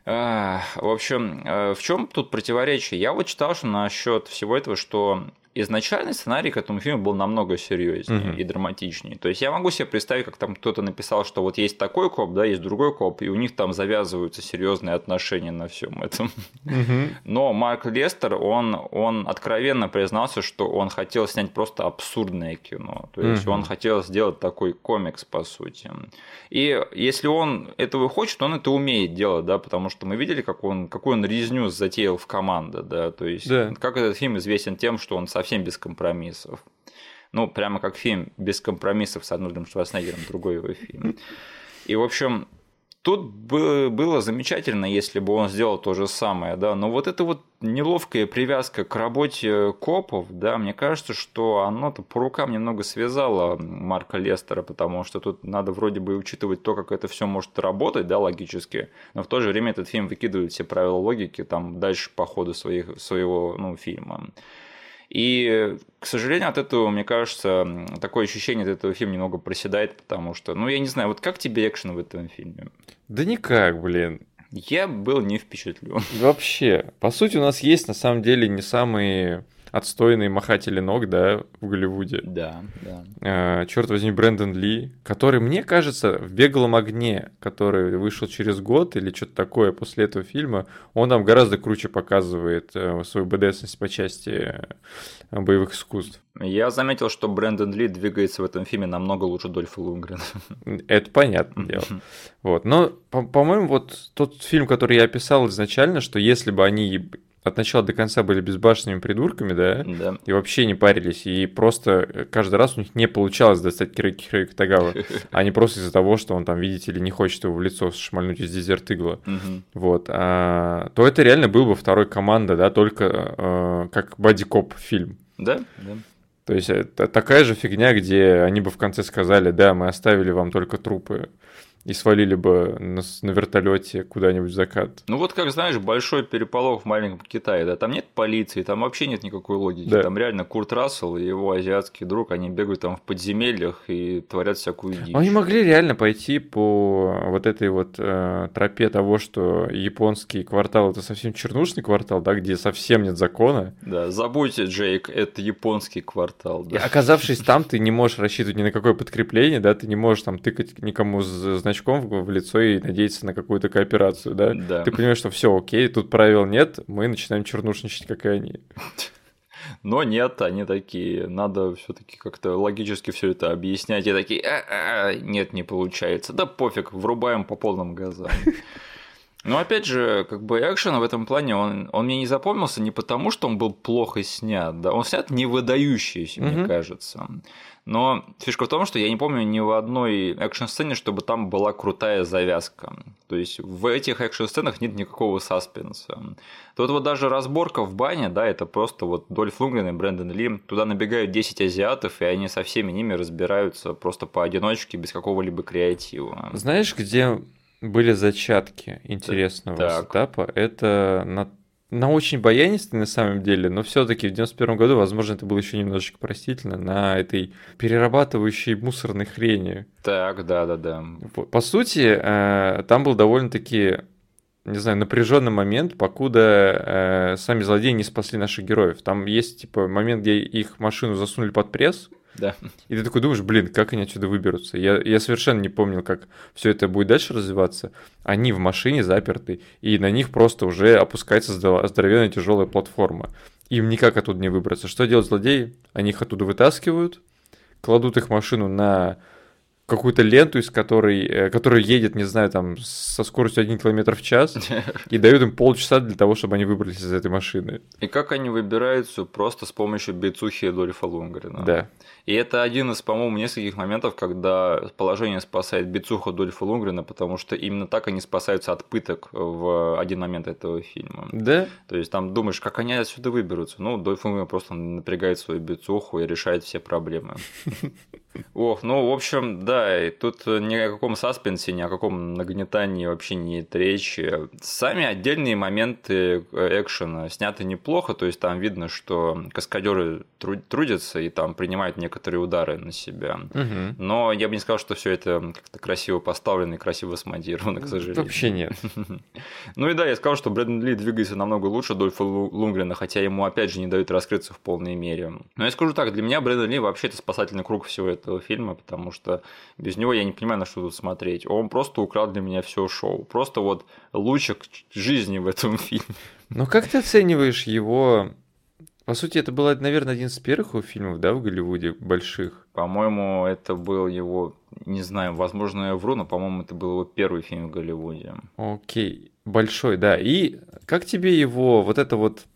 S1: В общем, э, в чем тут противоречие? Я вот читал, что насчет всего этого, что изначальный сценарий к этому фильму был намного серьезнее uh-huh. и драматичнее. То есть я могу себе представить, как там кто-то написал, что вот есть такой коп, да, есть другой коп, и у них там завязываются серьезные отношения на всем этом. Uh-huh. Но Марк Лестер, он, он откровенно признался, что он хотел снять просто абсурдное кино. То есть uh-huh. он хотел сделать такой комикс, по сути. И если он этого хочет, он это умеет делать, да, потому что мы видели, как он, какую он резню затеял в команде, да, то есть да. как этот фильм известен тем, что он совсем без компромиссов. Ну, прямо как фильм «Без компромиссов» с Арнольдом Шварценеггером, другой его фильм. И, в общем, Тут было замечательно, если бы он сделал то же самое, да, но вот эта вот неловкая привязка к работе копов, да, мне кажется, что оно-то по рукам немного связало Марка Лестера, потому что тут надо вроде бы учитывать то, как это все может работать, да, логически, но в то же время этот фильм выкидывает все правила логики там дальше по ходу своих, своего ну, фильма. И, к сожалению, от этого, мне кажется, такое ощущение от этого фильма немного проседает, потому что, ну, я не знаю, вот как тебе экшен в этом фильме?
S2: Да никак, блин.
S1: Я был не впечатлен.
S2: Вообще, по сути, у нас есть на самом деле не самые отстойные махатели ног, да, в Голливуде.
S1: Да, да.
S2: А, черт возьми, Брэндон Ли, который, мне кажется, в «Беглом огне», который вышел через год или что-то такое после этого фильма, он там гораздо круче показывает э, свою БДСность по части э, боевых искусств.
S1: Я заметил, что Брэндон Ли двигается в этом фильме намного лучше Дольфа Лунгрена. <laughs>
S2: Это понятное дело. Вот. Но, по-моему, вот тот фильм, который я описал изначально, что если бы они от начала до конца были безбашенными придурками, да?
S1: Да.
S2: И вообще не парились. И просто каждый раз у них не получалось достать Кирэки Хирэки Тагава. А <laughs> не просто из-за того, что он там, видите ли, не хочет его в лицо шмальнуть из дезерт игла. Вот. А, то это реально был бы второй команда, да, только а, как боди-коп фильм.
S1: Да, да.
S2: То есть это такая же фигня, где они бы в конце сказали, да, мы оставили вам только трупы и свалили бы на, на вертолете куда-нибудь в закат.
S1: Ну вот как знаешь, большой переполох в маленьком Китае, да, там нет полиции, там вообще нет никакой логики, да. там реально Курт Рассел и его азиатский друг, они бегают там в подземельях и творят всякую дичь.
S2: Они могли реально пойти по вот этой вот э, тропе того, что японский квартал это совсем чернушный квартал, да, где совсем нет закона.
S1: Да, забудьте, Джейк, это японский квартал. Да.
S2: И оказавшись там, ты не можешь рассчитывать ни на какое подкрепление, да, ты не можешь там тыкать никому значком в, в лицо и надеяться на какую-то кооперацию, да?
S1: Да.
S2: Ты понимаешь, что все окей, тут правил нет, мы начинаем чернушничать, как и они. <laughs>
S1: Но нет, они такие, надо все-таки как-то логически все это объяснять. И такие, а -а -а, нет, не получается. Да пофиг, врубаем по полным газам. <laughs> Но опять же, как бы экшен в этом плане, он, он мне не запомнился не потому, что он был плохо снят, да, он снят не выдающийся, mm-hmm. мне кажется. Но фишка в том, что я не помню ни в одной экшн-сцене, чтобы там была крутая завязка. То есть в этих экшн-сценах нет никакого саспенса. Тут вот даже разборка в бане, да, это просто вот Дольф Лунгрен и Брэндон Ли, туда набегают 10 азиатов, и они со всеми ними разбираются просто поодиночке, без какого-либо креатива.
S2: Знаешь, где были зачатки интересного так. сетапа? Это на на очень баянистый на самом деле, но все-таки в 91 году, возможно, это было еще немножечко простительно, на этой перерабатывающей мусорной хрени.
S1: Так, да, да, да.
S2: По сути, э, там был довольно-таки не знаю, напряженный момент, покуда э, сами злодеи не спасли наших героев. Там есть, типа, момент, где их машину засунули под пресс,
S1: Да.
S2: И ты такой думаешь, блин, как они отсюда выберутся? Я, я совершенно не помнил, как все это будет дальше развиваться. Они в машине заперты, и на них просто уже опускается здоровенная тяжелая платформа. Им никак оттуда не выбраться. Что делают злодеи? Они их оттуда вытаскивают, кладут их машину на какую-то ленту, из которой, э, которая едет, не знаю, там, со скоростью 1 км в час, <laughs> и дают им полчаса для того, чтобы они выбрались из этой машины.
S1: И как они выбираются? Просто с помощью бицухи Дольфа Лунгрена.
S2: Да.
S1: И это один из, по-моему, нескольких моментов, когда положение спасает бицуха Дольфа Лунгрена, потому что именно так они спасаются от пыток в один момент этого фильма.
S2: Да?
S1: То есть там думаешь, как они отсюда выберутся? Ну, Дольф Лунгрен просто напрягает свою бицуху и решает все проблемы. <laughs> Ох, ну, в общем, да, и тут ни о каком саспенсе, ни о каком нагнетании вообще не речи. Сами отдельные моменты экшена сняты неплохо, то есть там видно, что каскадеры трудятся и там принимают некоторые удары на себя.
S2: Угу.
S1: Но я бы не сказал, что все это как-то красиво поставлено и красиво смонтировано, к сожалению.
S2: Вообще нет. <laughs>
S1: Ну и да, я сказал, что Брэдон Ли двигается намного лучше Дольфа Лунгрена, хотя ему опять же не дают раскрыться в полной мере. Но я скажу так, для меня Брэдон Ли вообще это спасательный круг всего этого фильма, потому что без него я не понимаю, на что тут смотреть. Он просто украл для меня все шоу. Просто вот лучик жизни в этом <laughs> фильме.
S2: Ну как ты оцениваешь его по сути, это был, наверное, один из первых его фильмов, да, в Голливуде, больших.
S1: По-моему, это был его, не знаю, возможно, я вру, но, по-моему, это был его первый фильм в Голливуде.
S2: Окей, большой, да. И как тебе его, вот это вот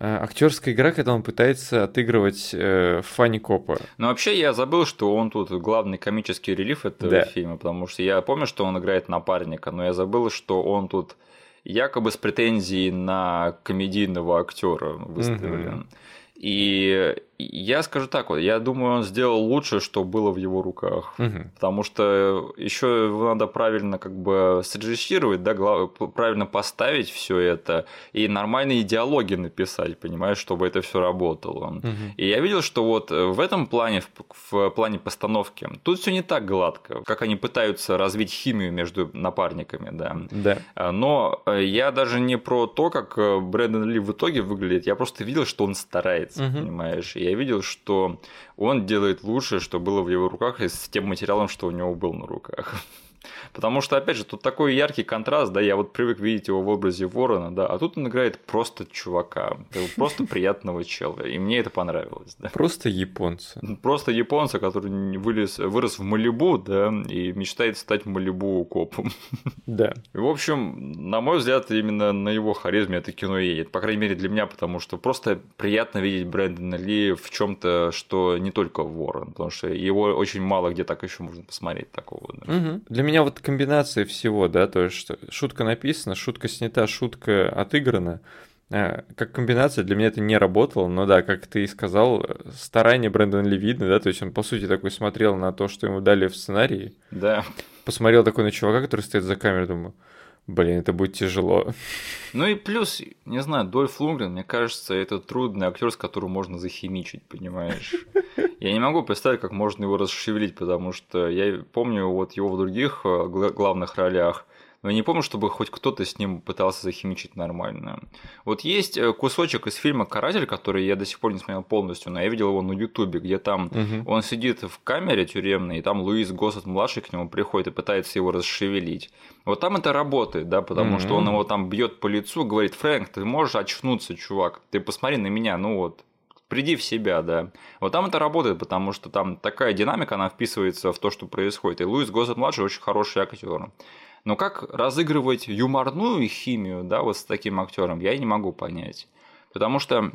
S2: Э, актерская игра, когда он пытается отыгрывать э, Фанни Копа.
S1: Ну, вообще, я забыл, что он тут главный комический релиф этого да. фильма, потому что я помню, что он играет напарника, но я забыл, что он тут якобы с претензией на комедийного актера выставлен. Mm-hmm. И я скажу так вот, я думаю, он сделал лучше, что было в его руках.
S2: Угу.
S1: Потому что еще надо правильно как бы срежиссировать, да, правильно поставить все это и нормальные диалоги написать, понимаешь, чтобы это все работало.
S2: Угу.
S1: И я видел, что вот в этом плане, в, в плане постановки, тут все не так гладко, как они пытаются развить химию между напарниками, да.
S2: Да.
S1: А, но э, я даже не про то, как э, Брэндон Ли в итоге выглядит, я просто видел, что он старается угу. понимаешь? И я видел, что он делает лучше, что было в его руках, и с тем материалом, что у него был на руках. Потому что, опять же, тут такой яркий контраст, да, я вот привык видеть его в образе ворона, да, а тут он играет просто чувака, просто приятного чела, и мне это понравилось, да.
S2: Просто японца.
S1: Просто японца, который вылез, вырос в Малибу, да, и мечтает стать Малибу копом.
S2: Да.
S1: И, в общем, на мой взгляд, именно на его харизме это кино едет, по крайней мере для меня, потому что просто приятно видеть Брэндона Ли в чем то что не только ворон, потому что его очень мало где так еще можно посмотреть такого.
S2: Да. Угу. Для меня вот комбинация всего, да, то есть что шутка написана, шутка снята, шутка отыграна. А, как комбинация для меня это не работало, но да, как ты и сказал, старание Брэндона Ли видно, да, то есть он по сути такой смотрел на то, что ему дали в сценарии.
S1: Да.
S2: Посмотрел такой на чувака, который стоит за камерой, думаю, Блин, это будет тяжело.
S1: Ну и плюс, не знаю, Дольф Лунгрен, мне кажется, это трудный актер, с которым можно захимичить, понимаешь? Я не могу представить, как можно его расшевелить, потому что я помню вот его в других э, главных ролях – но я не помню, чтобы хоть кто-то с ним пытался захимичить нормально. Вот есть э, кусочек из фильма «Каратель», который я до сих пор не смотрел полностью, но я видел его на Ютубе, где там
S2: угу.
S1: он сидит в камере тюремной, и там Луис Госсет младший к нему приходит и пытается его расшевелить. Вот там это работает, да, потому угу. что он его там бьет по лицу, говорит, Фрэнк, ты можешь очнуться, чувак, ты посмотри на меня, ну вот, приди в себя, да. Вот там это работает, потому что там такая динамика, она вписывается в то, что происходит. И Луис Госсет младший очень хороший актер. Но как разыгрывать юморную химию, да, вот с таким актером, я не могу понять. Потому что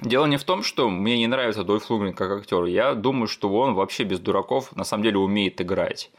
S1: Дело не в том, что мне не нравится Дольф Лунгрен как актер. Я думаю, что он вообще без дураков на самом деле умеет играть.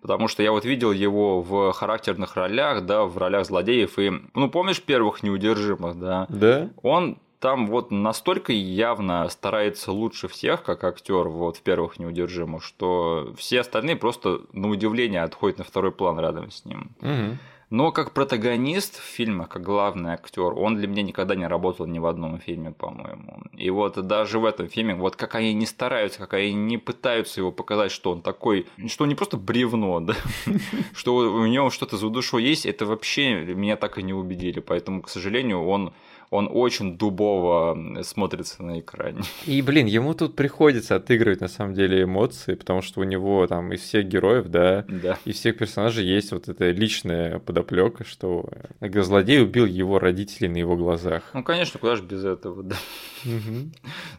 S1: Потому что я вот видел его в характерных ролях, да, в ролях злодеев. И, ну, помнишь первых неудержимых, да?
S2: Да.
S1: Он там вот настолько явно старается лучше всех, как актер вот в первых неудержимых, что все остальные просто на удивление отходят на второй план рядом с ним.
S2: Угу.
S1: Но как протагонист в фильмах, как главный актер, он для меня никогда не работал ни в одном фильме, по-моему. И вот даже в этом фильме, вот как они не стараются, как они не пытаются его показать, что он такой, что он не просто бревно, да, <laughs> что у него что-то за душой есть, это вообще меня так и не убедили. Поэтому, к сожалению, он он очень дубово смотрится на экране.
S2: И, блин, ему тут приходится отыгрывать, на самом деле, эмоции, потому что у него там из всех героев, да,
S1: да.
S2: из всех персонажей есть вот эта личная подоплека, что злодей убил его родителей на его глазах.
S1: Ну, конечно, куда же без этого, да.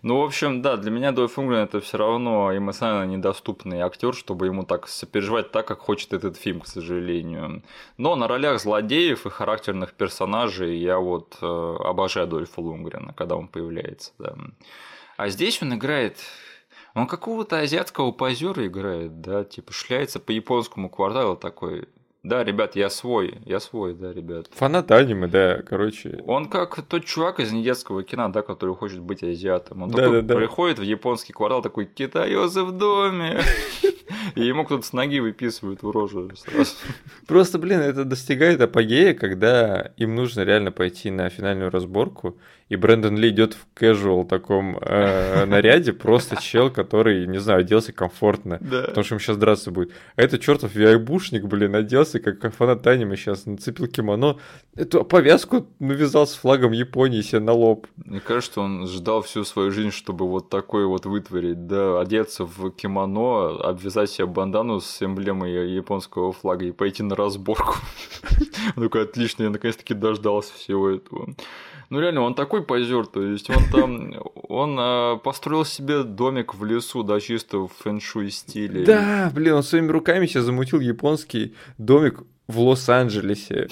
S1: Ну, в общем, да, для меня Дольф Унгрен это все равно эмоционально недоступный актер, чтобы ему так сопереживать так, как хочет этот фильм, к сожалению. Но на ролях злодеев и характерных персонажей я вот э, обожаю Дольфа Лунгрена, когда он появляется. Да. А здесь он играет он какого-то азиатского позера играет, да, типа шляется по японскому кварталу такой. Да, ребят, я свой, я свой, да, ребят.
S2: Фанат аниме, да, короче.
S1: Он как тот чувак из недетского кино, да, который хочет быть азиатом. Он да, такой да, да. приходит в японский квартал, такой китаёзы в доме. <laughs> И ему кто-то с ноги выписывает в рожу сразу.
S2: Просто, блин, это достигает апогея, когда им нужно реально пойти на финальную разборку, и Брэндон Ли идет в casual таком э, наряде, просто чел, который, не знаю, оделся комфортно, да. потому что ему сейчас драться будет. А этот чертов виайбушник, блин, оделся как фанат аниме сейчас, нацепил кимоно, эту повязку навязал с флагом Японии себе на лоб.
S1: Мне кажется, он ждал всю свою жизнь, чтобы вот такое вот вытворить, да, одеться в кимоно, обвязать себе бандану с эмблемой японского флага и пойти на разборку. <laughs> Он такой, отлично, я наконец-таки дождался всего этого. Ну реально, он такой позер, то есть он там, <laughs> он а, построил себе домик в лесу, да, чисто в фэншуй стиле.
S2: Да, блин, он своими руками сейчас замутил японский домик в Лос-Анджелесе.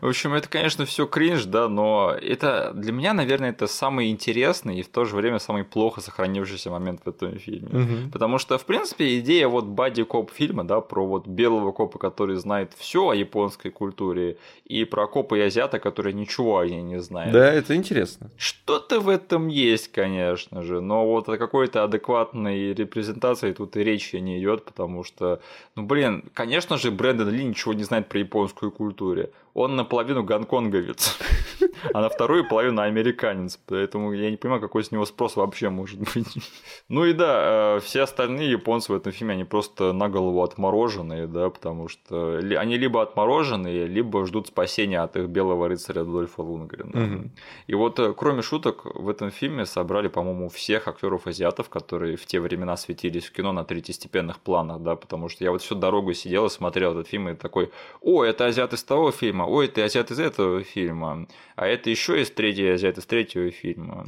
S1: В общем, это, конечно, все кринж, да, но это для меня, наверное, это самый интересный и в то же время самый плохо сохранившийся момент в этом фильме. Угу. Потому что, в принципе, идея вот бади коп фильма, да, про вот белого копа, который знает все о японской культуре, и про копа и азиата, который ничего о ней не знает.
S2: Да, это интересно.
S1: Что-то в этом есть, конечно же, но вот о какой-то адекватной репрезентации тут и речи не идет, потому что, ну, блин, конечно же, Брэндон Ли ничего не знает про японскую культуру он наполовину гонконговец, <laughs> а на вторую половину американец. Поэтому я не понимаю, какой с него спрос вообще может быть. <laughs> Ну и да, э, все остальные японцы в этом фильме, они просто на голову отмороженные, да, потому что они либо отмороженные, либо ждут спасения от их белого рыцаря Дольфа Лунгрена. И вот, э, кроме шуток, в этом фильме собрали, по-моему, всех актеров азиатов, которые в те времена светились в кино на третьестепенных планах, да, потому что я вот всю дорогу сидел и смотрел этот фильм и такой, о, это азиат из того фильма, ой, это азиат из этого фильма, а это еще из третьего азиат из третьего фильма.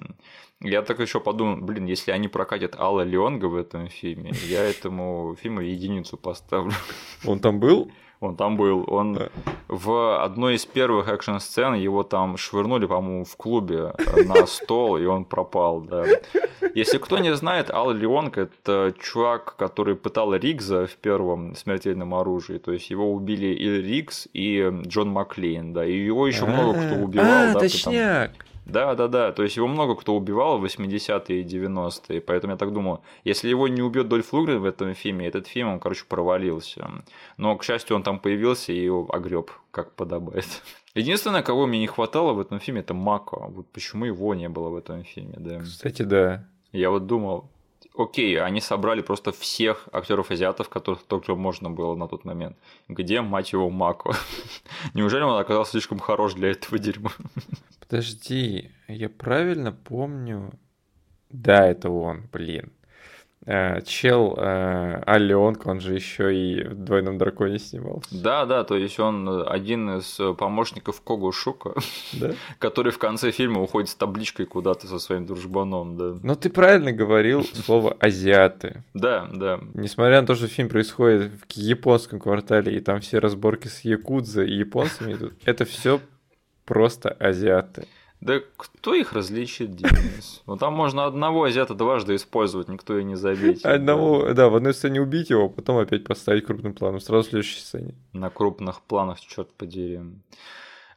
S1: Я так еще подумал, блин, если они прокатят Алла Леонга в этом фильме, я этому фильму единицу поставлю.
S2: Он там был?
S1: Он там был. Он да. в одной из первых экшн-сцен его там швырнули, по-моему, в клубе на стол, и он пропал, да. Если кто не знает, Ал Леонг – это чувак, который пытал Ригза в первом смертельном оружии. То есть его убили и Ригз, и Джон Маклейн, да. И его еще много кто убивал.
S2: А, точняк.
S1: Да, да, да. То есть его много кто убивал в 80-е и 90-е. Поэтому я так думаю, если его не убьет Дольф Лугрен в этом фильме, этот фильм, он, короче, провалился. Но, к счастью, он там появился и его огреб, как подобает. <laughs> Единственное, кого мне не хватало в этом фильме, это Мако. Вот почему его не было в этом фильме, да.
S2: Кстати, да.
S1: Я вот думал, окей, они собрали просто всех актеров азиатов, которых только можно было на тот момент. Где, мать его, Мако? <laughs> Неужели он оказался слишком хорош для этого дерьма? <laughs>
S2: Подожди, я правильно помню? Да, это он, блин. Э, чел э, Алионг, он же еще и в двойном драконе снимался.
S1: Да, да, то есть он один из помощников Когу Шука, да? <laughs> который в конце фильма уходит с табличкой куда-то со своим дружбаном, да.
S2: Но ты правильно говорил слово азиаты.
S1: Да, да.
S2: Несмотря на то, что фильм происходит в японском квартале, и там все разборки с якудза и японцами идут, это все просто азиаты.
S1: Да кто их различит, Денис? Ну там можно одного азиата дважды использовать, никто и не заметит.
S2: Одного, да. да, в одной сцене убить его, потом опять поставить крупным планом, сразу в следующей сцене.
S1: На крупных планах, черт подери.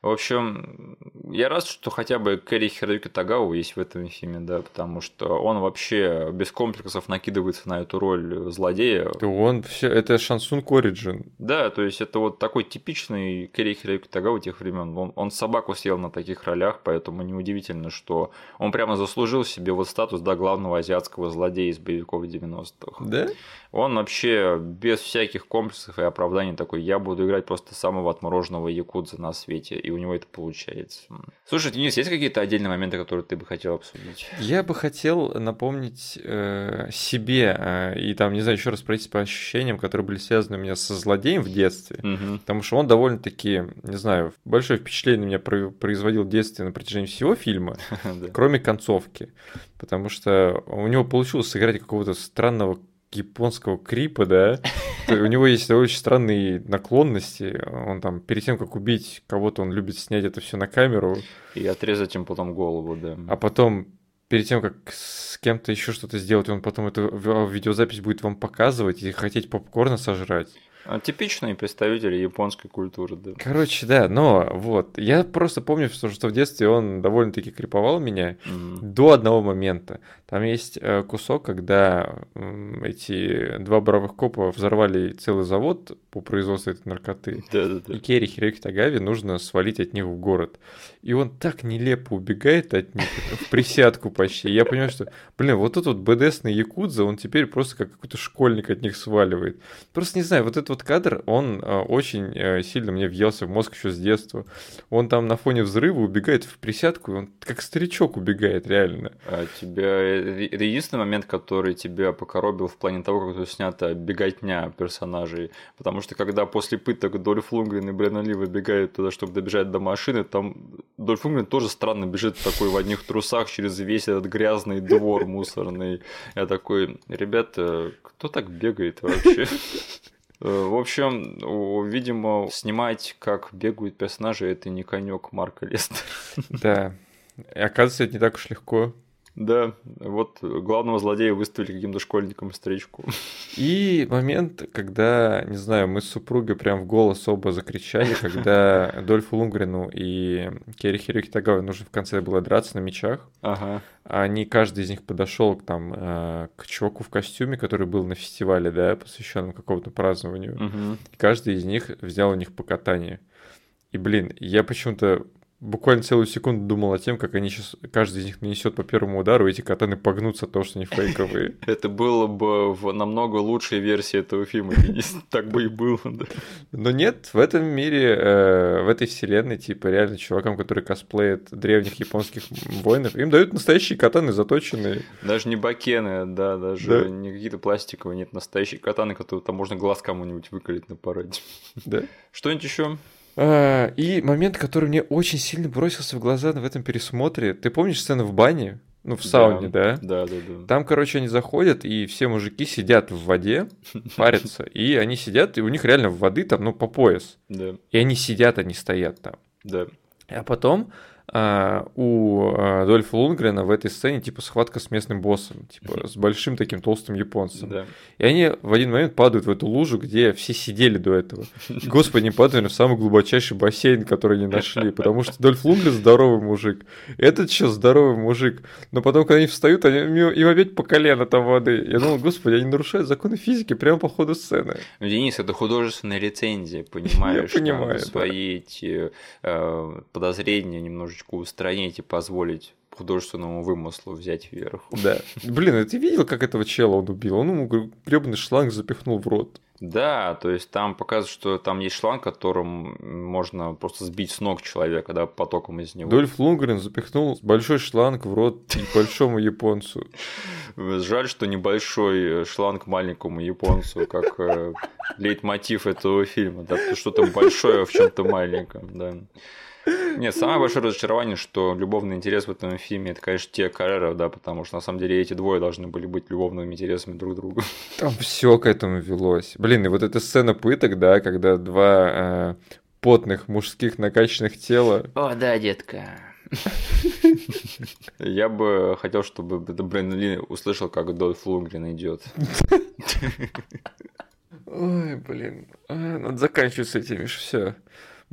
S1: В общем, Я рад, что хотя бы Кэрри Хироюки Тагау есть в этом фильме, да, потому что он вообще без комплексов накидывается на эту роль злодея.
S2: Да он все, это Шансун Кориджин.
S1: Да, то есть это вот такой типичный Кэрри Хироюки Тагау тех времен. Он, он собаку съел на таких ролях, поэтому неудивительно, что он прямо заслужил себе вот статус, да, главного азиатского злодея из боевиков 90-х.
S2: Да?
S1: Он вообще без всяких комплексов и оправданий такой, я буду играть просто самого отмороженного якудза на свете, и у него это получается. Слушай, Денис, есть какие-то отдельные моменты, которые ты бы хотел обсудить?
S2: Я бы хотел напомнить э, себе, э, и там, не знаю, еще раз пройтись по ощущениям, которые были связаны у меня со злодеем в детстве,
S1: угу.
S2: потому что он довольно-таки, не знаю, большое впечатление на меня производил в детстве на протяжении всего фильма, <laughs> кроме концовки, потому что у него получилось сыграть какого-то странного японского крипа, да, у него есть очень странные наклонности. Он там перед тем, как убить кого-то, он любит снять это все на камеру.
S1: И отрезать им потом голову, да.
S2: А потом перед тем, как с кем-то еще что-то сделать, он потом эту видеозапись будет вам показывать и хотеть попкорна сожрать.
S1: А, типичные представители японской культуры, да.
S2: Короче, да, но вот, я просто помню, что, что в детстве он довольно-таки криповал меня
S1: mm-hmm.
S2: до одного момента. Там есть э, кусок, когда эти два бравых копа взорвали целый завод по производству этой наркоты.
S1: Да-да-да.
S2: И Керри Хироки Тагави нужно свалить от них в город. И он так нелепо убегает от них <laughs> в присядку почти. Я понимаю, что, блин, вот тут вот БДСный Якудза, он теперь просто как какой-то школьник от них сваливает. Просто не знаю, вот это вот кадр, он э, очень э, сильно мне въелся в мозг еще с детства. Он там на фоне взрыва убегает в присядку, он как старичок убегает, реально.
S1: А тебя... Э, это единственный момент, который тебя покоробил в плане того, как тут снята беготня персонажей. Потому что когда после пыток Дольф Лунгрен и Бренна Ли выбегают туда, чтобы добежать до машины, там Дольф Лунгрен тоже странно бежит такой в одних трусах через весь этот грязный двор мусорный. Я такой, ребята, кто так бегает вообще? Э, в общем, видимо, снимать, как бегают персонажи, это не конек Марка Лестера.
S2: Да. И оказывается, это не так уж легко.
S1: Да, вот главного злодея выставили каким-то школьником старичку.
S2: И момент, когда, не знаю, мы с супругой прям в голос оба закричали, когда <laughs> Дольфу Лунгрену и Керри Хироки Тагаве нужно в конце было драться на мечах.
S1: Ага.
S2: Они, каждый из них подошел там э, к чуваку в костюме, который был на фестивале, да, посвященном какому-то празднованию.
S1: Угу.
S2: И каждый из них взял у них по катанию. И, блин, я почему-то буквально целую секунду думал о тем, как они сейчас, каждый из них нанесет по первому удару, и эти катаны погнутся от того, что они фейковые. <laughs>
S1: Это было бы в намного лучшей версии этого фильма, <laughs> так бы и было, да.
S2: Но нет, в этом мире, э, в этой вселенной, типа, реально чувакам, которые косплеят древних японских воинов, им дают настоящие катаны заточенные.
S1: Даже не бакены, да, даже не какие-то пластиковые, нет, настоящие катаны, которые там можно глаз кому-нибудь выколить на параде.
S2: Да.
S1: Что-нибудь еще?
S2: А, и момент, который мне очень сильно бросился в глаза в этом пересмотре. Ты помнишь сцену в бане? Ну, в сауне, да?
S1: Да, да, да.
S2: Там, короче, они заходят, и все мужики сидят в воде, <laughs> парятся. И они сидят, и у них реально воды там, ну, по пояс.
S1: Да.
S2: И они сидят, они стоят там.
S1: Да.
S2: А потом а, у а, Дольфа Лунгрена в этой сцене типа схватка с местным боссом, типа с большим таким толстым японцем.
S1: Да.
S2: И они в один момент падают в эту лужу, где все сидели до этого. Господи, они падают в самый глубочайший бассейн, который они нашли, потому что Дольф Лунгрен здоровый мужик, этот сейчас здоровый мужик. Но потом, когда они встают, они, им опять по колено там воды. Я думал, господи, они нарушают законы физики прямо по ходу сцены.
S1: Ну, Денис, это художественная рецензия, понимаешь?
S2: Я понимаю,
S1: Свои эти э, подозрения немножко немножечко устранить и позволить художественному вымыслу взять вверх.
S2: Да. Блин, а ты видел, как этого чела он убил? Он ему гребаный шланг запихнул в рот.
S1: Да, то есть там показывают, что там есть шланг, которым можно просто сбить с ног человека, да, потоком из него.
S2: Дольф Лунгрен запихнул большой шланг в рот большому японцу.
S1: Жаль, что небольшой шланг маленькому японцу, как э, лейтмотив этого фильма, да, что-то большое в чем-то маленьком, да. Нет, самое большое разочарование, что любовный интерес в этом фильме это, конечно, те Каррера, да, потому что на самом деле эти двое должны были быть любовными интересами друг друга.
S2: Там все к этому велось. Блин, и вот эта сцена пыток, да, когда два э, потных мужских накачанных тела.
S1: О, да, детка. Я бы хотел, чтобы Брэндон Ли услышал, как Дольф Лунгрен идет.
S2: Ой, блин. А, надо заканчивать с этим, все.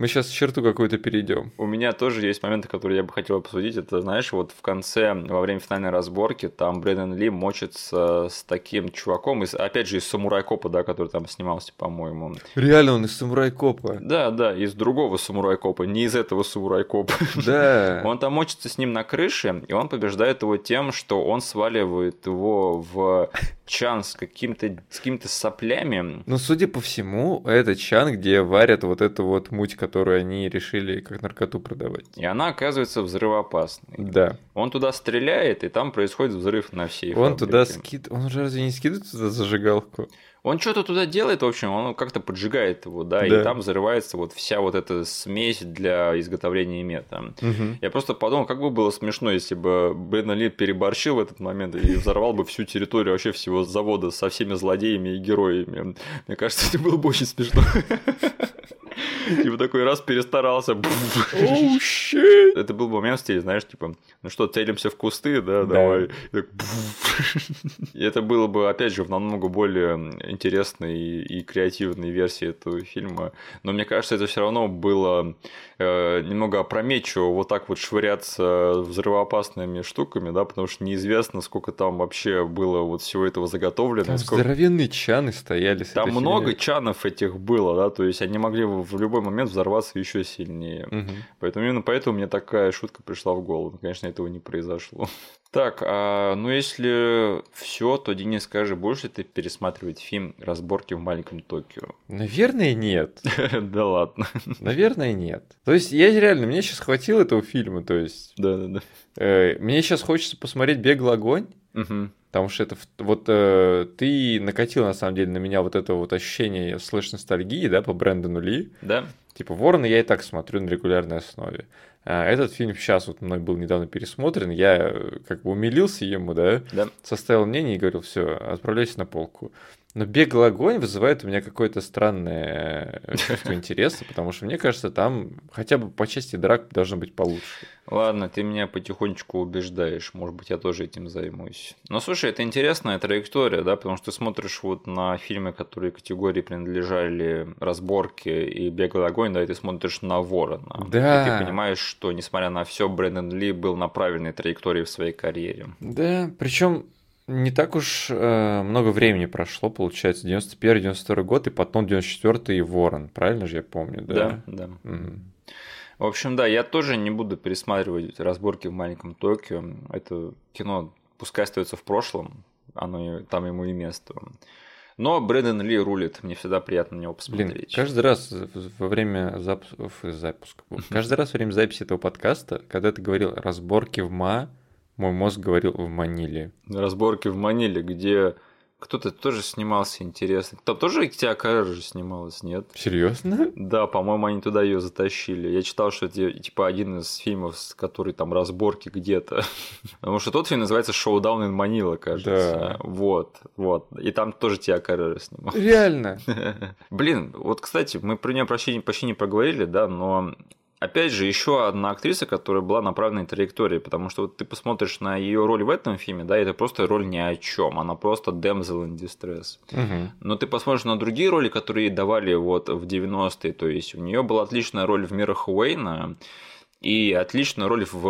S2: Мы сейчас черту какую-то перейдем.
S1: У меня тоже есть моменты, которые я бы хотел обсудить. Это, знаешь, вот в конце, во время финальной разборки, там Брэндон Ли мочится с таким чуваком, из, опять же, из Samurai Cop а, да, который там снимался, по-моему.
S2: Реально, он из Samurai Cop а.
S1: Да, да, из другого Samurai Cop а, не из этого Samurai Cop а.
S2: Да. <laughs>
S1: Он там мочится с ним на крыше, и он побеждает его тем, что он сваливает его в чан с каким-то с какими-то соплями.
S2: Ну, судя по всему, это чан, где варят вот эту вот муть, которую они решили как наркоту продавать.
S1: И она оказывается взрывоопасной.
S2: Да.
S1: Он туда стреляет, и там происходит взрыв на всей
S2: Он
S1: фабрике.
S2: туда скид... Он же разве не скидывает туда зажигалку?
S1: Он что-то туда делает, в общем, он как-то поджигает его, да,
S2: Да.
S1: и там взрывается вот вся вот эта смесь для изготовления мета.
S2: Мгм.
S1: Я просто подумал, как бы было смешно, если бы Брэден Ли переборщил в этот момент и взорвал бы всю территорию вообще всего завода со всеми злодеями и героями. Мне кажется, это было бы очень смешно. <laughs> Типа такой раз перестарался.
S2: Щит!
S1: Это был бы момент в стиле, знаешь, типа, ну что, целимся в кусты, да,
S2: Да.
S1: давай. И <laughs> И это было бы, опять же, в намного более интересной и, и креативной версии этого фильма. Но мне кажется, это все равно было э, немного опрометчиво вот так вот швыряться взрывоопасными штуками, да, потому что неизвестно, сколько там вообще было вот всего этого заготовлено.
S2: Там
S1: сколько-
S2: здоровенные чаны стояли.
S1: Там много чанов этих было, да, то есть они могли в любой момент взорваться еще сильнее.
S2: Мгм.
S1: Поэтому именно поэтому мне такая шутка пришла в голову. Конечно, этого не произошло. <laughs> Так, а, ну если все, то Денис, скажи, будешь ли ты пересматривать фильм «Разборки в маленьком Токио»?
S2: Наверное, нет. <laughs>
S1: Да ладно.
S2: Наверное, нет. То есть, я реально, мне сейчас хватило этого фильма. То есть,
S1: Да-да-да.
S2: э, мне сейчас хочется посмотреть «Беглый огонь»,
S1: Мгм.
S2: потому что это вот э, ты накатил на самом деле на меня вот это вот ощущение слэш ностальгии, да, по Брэндону Ли.
S1: Да?
S2: Типа Ворона я и так смотрю на регулярной основе. А этот фильм сейчас вот мной был недавно пересмотрен, я э, как бы умилился ему, да,
S1: Да.
S2: составил мнение и говорил, все, отправляйся на полку. Но беглый огонь вызывает у меня какое-то странное э, чувство интереса, потому что мне кажется, там хотя бы по части драк должно быть получше.
S1: Ладно, ты меня потихонечку убеждаешь, может быть, я тоже этим займусь. Но слушай, это интересная траектория, да, потому что ты смотришь вот на фильмы, которые категории принадлежали разборки и беглый огонь, да, и ты смотришь на Ворона.
S2: Да.
S1: И ты понимаешь, что, несмотря на все, Брэндон Ли был на правильной траектории в своей карьере.
S2: Да, причем не так уж э, много времени прошло, получается, 91-92 год, и потом 94-й Ворон, правильно же я помню, да?
S1: Да, да.
S2: Мгм.
S1: В общем, да, я тоже не буду пересматривать разборки в маленьком Токио. Это кино пускай остается в прошлом, оно и- там ему и место. Но Брэдон Ли рулит, мне всегда приятно на него
S2: Блин,
S1: посмотреть.
S2: каждый раз во время запуска, запуска, <laughs> каждый раз во время записи этого подкаста, когда ты говорил разборки в ма, мой мозг говорил в Маниле.
S1: Разборки в Маниле, где кто-то тоже снимался, интересно. Там тоже Каррер же снималась, нет?
S2: Серьезно?
S1: Да, по-моему, они туда ее затащили. Я читал, что это типа один из фильмов, с который там разборки где-то. <laughs> Потому что тот фильм называется «Шоудаун in Манила», кажется.
S2: Да.
S1: Вот, вот. И там тоже Тиа Каррер снимал.
S2: Реально? <laughs>
S1: Блин, вот, кстати, мы про нее почти, почти не проговорили, да, но опять же, еще одна актриса, которая была на правильной траектории, потому что вот ты посмотришь на ее роль в этом фильме, да, это просто роль ни о чем, она просто damsel in distress.
S2: Мгм.
S1: Но ты посмотришь на другие роли, которые ей давали вот в 90-е, то есть у нее была отличная роль в «Мирах Уэйна», и отличная роль в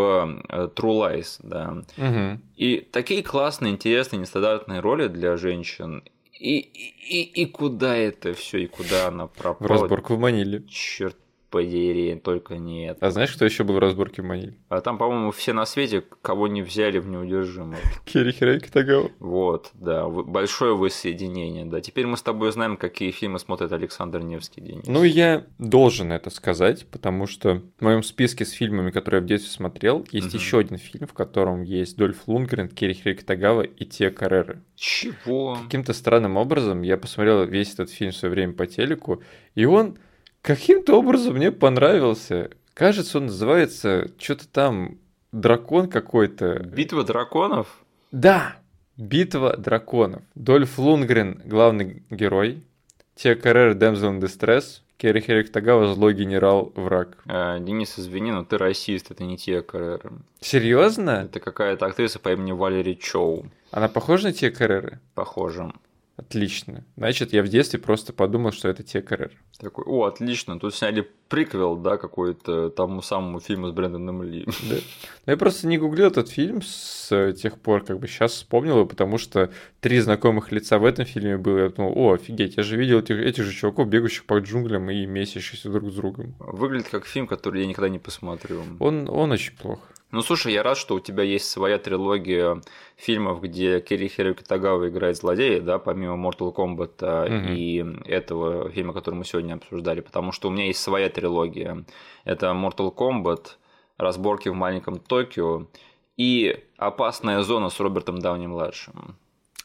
S1: э, True Lies, да.
S2: Мгм.
S1: И такие классные, интересные, нестандартные роли для женщин. И, и, и куда это все, и куда она
S2: В
S1: пропала?
S2: разборку в Маниле.
S1: Черт подери, только не это.
S2: А знаешь, кто еще был в разборке в Маниле?
S1: А там, по-моему, все на свете, кого не взяли в неудержимых. <laughs>
S2: Кири Хирей Китагава.
S1: Вот, да, большое воссоединение, да. Теперь мы с тобой знаем, какие фильмы смотрит Александр Невский Денис.
S2: Ну, я должен это сказать, потому что в моем списке с фильмами, которые я в детстве смотрел, есть еще один фильм, в котором есть Дольф Лунгрен, Кири Хирей Китагава и Тия Карреры.
S1: Чего?
S2: Каким-то странным образом я посмотрел весь этот фильм в свое время по телеку, и он каким-то образом мне понравился. Кажется, он называется что-то там дракон какой-то.
S1: Битва драконов?
S2: Да, битва драконов. Дольф Лунгрен главный герой, Тия Damsel in Distress, Керри Херик Тагава злой генерал враг.
S1: Э, Денис, извини, но ты расист, это не Тия Каррера.
S2: Серьезно?
S1: Это какая-то актриса по имени Валери Чоу.
S2: Она похожа на Тия Каррера?
S1: Похоже.
S2: Отлично. Значит, я в детстве просто подумал, что это ТКР.
S1: Такой, о, отлично, тут сняли приквел, да, какой-то тому самому фильму с Брэндоном Ли. Да.
S2: Я просто не гуглил этот фильм с тех пор, как бы сейчас вспомнил его, потому что три знакомых лица в этом фильме было. Я думал, о, офигеть, я же видел этих, этих же чуваков, бегающих по джунглям и месящихся друг с другом.
S1: Выглядит как фильм, который я никогда не посмотрю.
S2: Он, он очень плох.
S1: Ну, слушай, я рад, что у тебя есть своя трилогия фильмов, где Кири Хироки Тагава играет злодея, да, помимо Mortal Kombat угу. и этого фильма, который мы сегодня обсуждали, потому что у меня есть своя трилогия. Это Mortal Kombat, разборки в маленьком Токио и опасная зона с Робертом Дауни-младшим.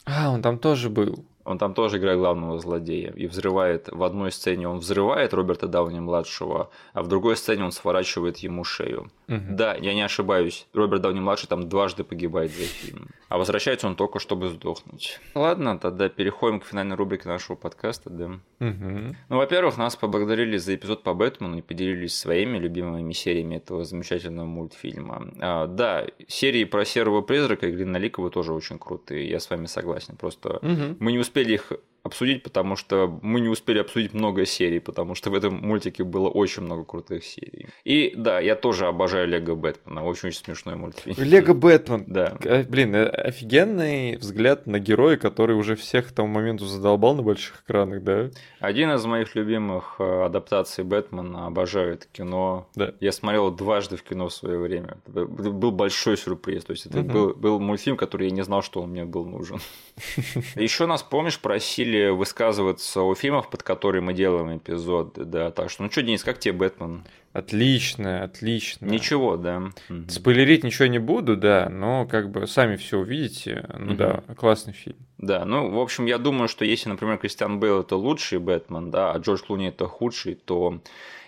S2: А, он там тоже был.
S1: Он там тоже играет главного злодея и взрывает. В одной сцене он взрывает Роберта Дауни младшего, а в другой сцене он сворачивает ему шею. Угу. Да, я не ошибаюсь. Роберт Дауни младший там дважды погибает за фильм. А возвращается он только, чтобы сдохнуть. Ладно, тогда переходим к финальной рубрике нашего подкаста, да. Угу. Ну, во-первых, нас поблагодарили за эпизод по Бэтмену и поделились своими любимыми сериями этого замечательного мультфильма. А, да, серии про серого призрака и Глинолика вы тоже очень крутые, я с вами согласен. Просто угу. мы не успели их обсудить, потому что мы не успели обсудить много серий, потому что в этом мультике было очень много крутых серий. И да, я тоже обожаю Лего Бэтмена, очень-очень смешной мультфильм.
S2: Лего Бэтмен. Да. Э, блин, э, офигенный взгляд на героя, который уже всех к тому моменту задолбал на больших экранах, да?
S1: Один из моих любимых э, адаптаций Бэтмена, обожаю это кино. Да. Я смотрел дважды в кино в свое время. Это был большой сюрприз, то есть это угу. был, был мультфильм, который я не знал, что он мне был нужен. <laughs> Еще нас, помнишь, просили любили высказываться о фильмах, под которые мы делаем эпизоды, да, так что, ну что, Денис, как тебе Бэтмен?
S2: Отлично, отлично.
S1: Ничего, да.
S2: Спойлерить ничего не буду, да, но как бы сами все увидите. Ну угу. да, классный фильм.
S1: Да, ну, в общем, я думаю, что если, например, Кристиан Бейл это лучший Бэтмен, да, а Джордж Луни это худший, то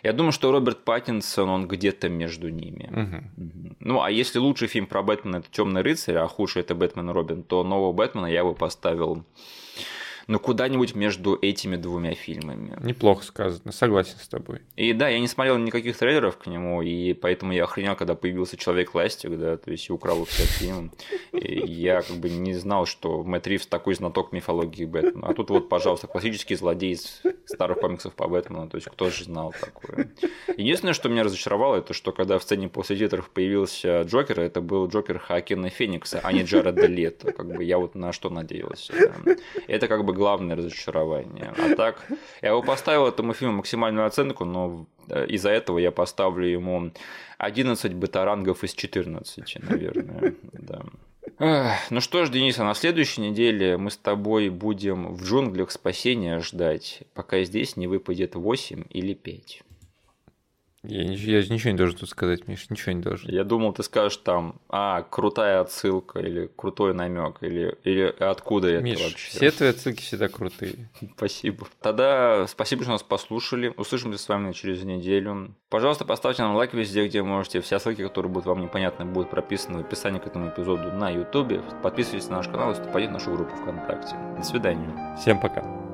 S1: я думаю, что Роберт Паттинсон, он где-то между ними. Угу. Ну, а если лучший фильм про Бэтмена это Темный рыцарь, а худший это Бэтмен и Робин, то нового Бэтмена я бы поставил ну, куда-нибудь между этими двумя фильмами.
S2: Неплохо сказано, согласен с тобой.
S1: И да, я не смотрел никаких трейлеров к нему, и поэтому я охренел, когда появился Человек-ластик, да, то есть украл их весь фильм. И я как бы не знал, что Мэтт Ривз такой знаток мифологии Бэтмена. А тут вот, пожалуйста, классический злодей из старых комиксов по Бэтмену, то есть кто же знал такое. Единственное, что меня разочаровало, это что когда в сцене после титров появился Джокер, это был Джокер Хакина Феникса, а не Джареда Лето. Как бы я вот на что надеялся. Это как бы главное разочарование. А так, я его поставил этому фильму максимальную оценку, но э, из-за этого я поставлю ему 11 бетарангов из 14, наверное. Да. Ну что ж, Денис, а на следующей неделе мы с тобой будем в джунглях спасения ждать, пока здесь не выпадет 8 или 5.
S2: Я, я ничего не должен тут сказать, Миш, ничего не должен.
S1: Я думал, ты скажешь там, а, крутая отсылка или крутой намек, или, или откуда
S2: Миш,
S1: это вообще.
S2: все твои отсылки всегда крутые. <laughs>
S1: Спасибо. Тогда спасибо, что нас послушали. Услышимся с вами через неделю. Пожалуйста, поставьте нам лайк везде, где можете. Все ссылки, которые будут вам непонятны, будут прописаны в описании к этому эпизоду на YouTube. Подписывайтесь на наш канал и вступайте в нашу группу ВКонтакте. До свидания.
S2: Всем пока.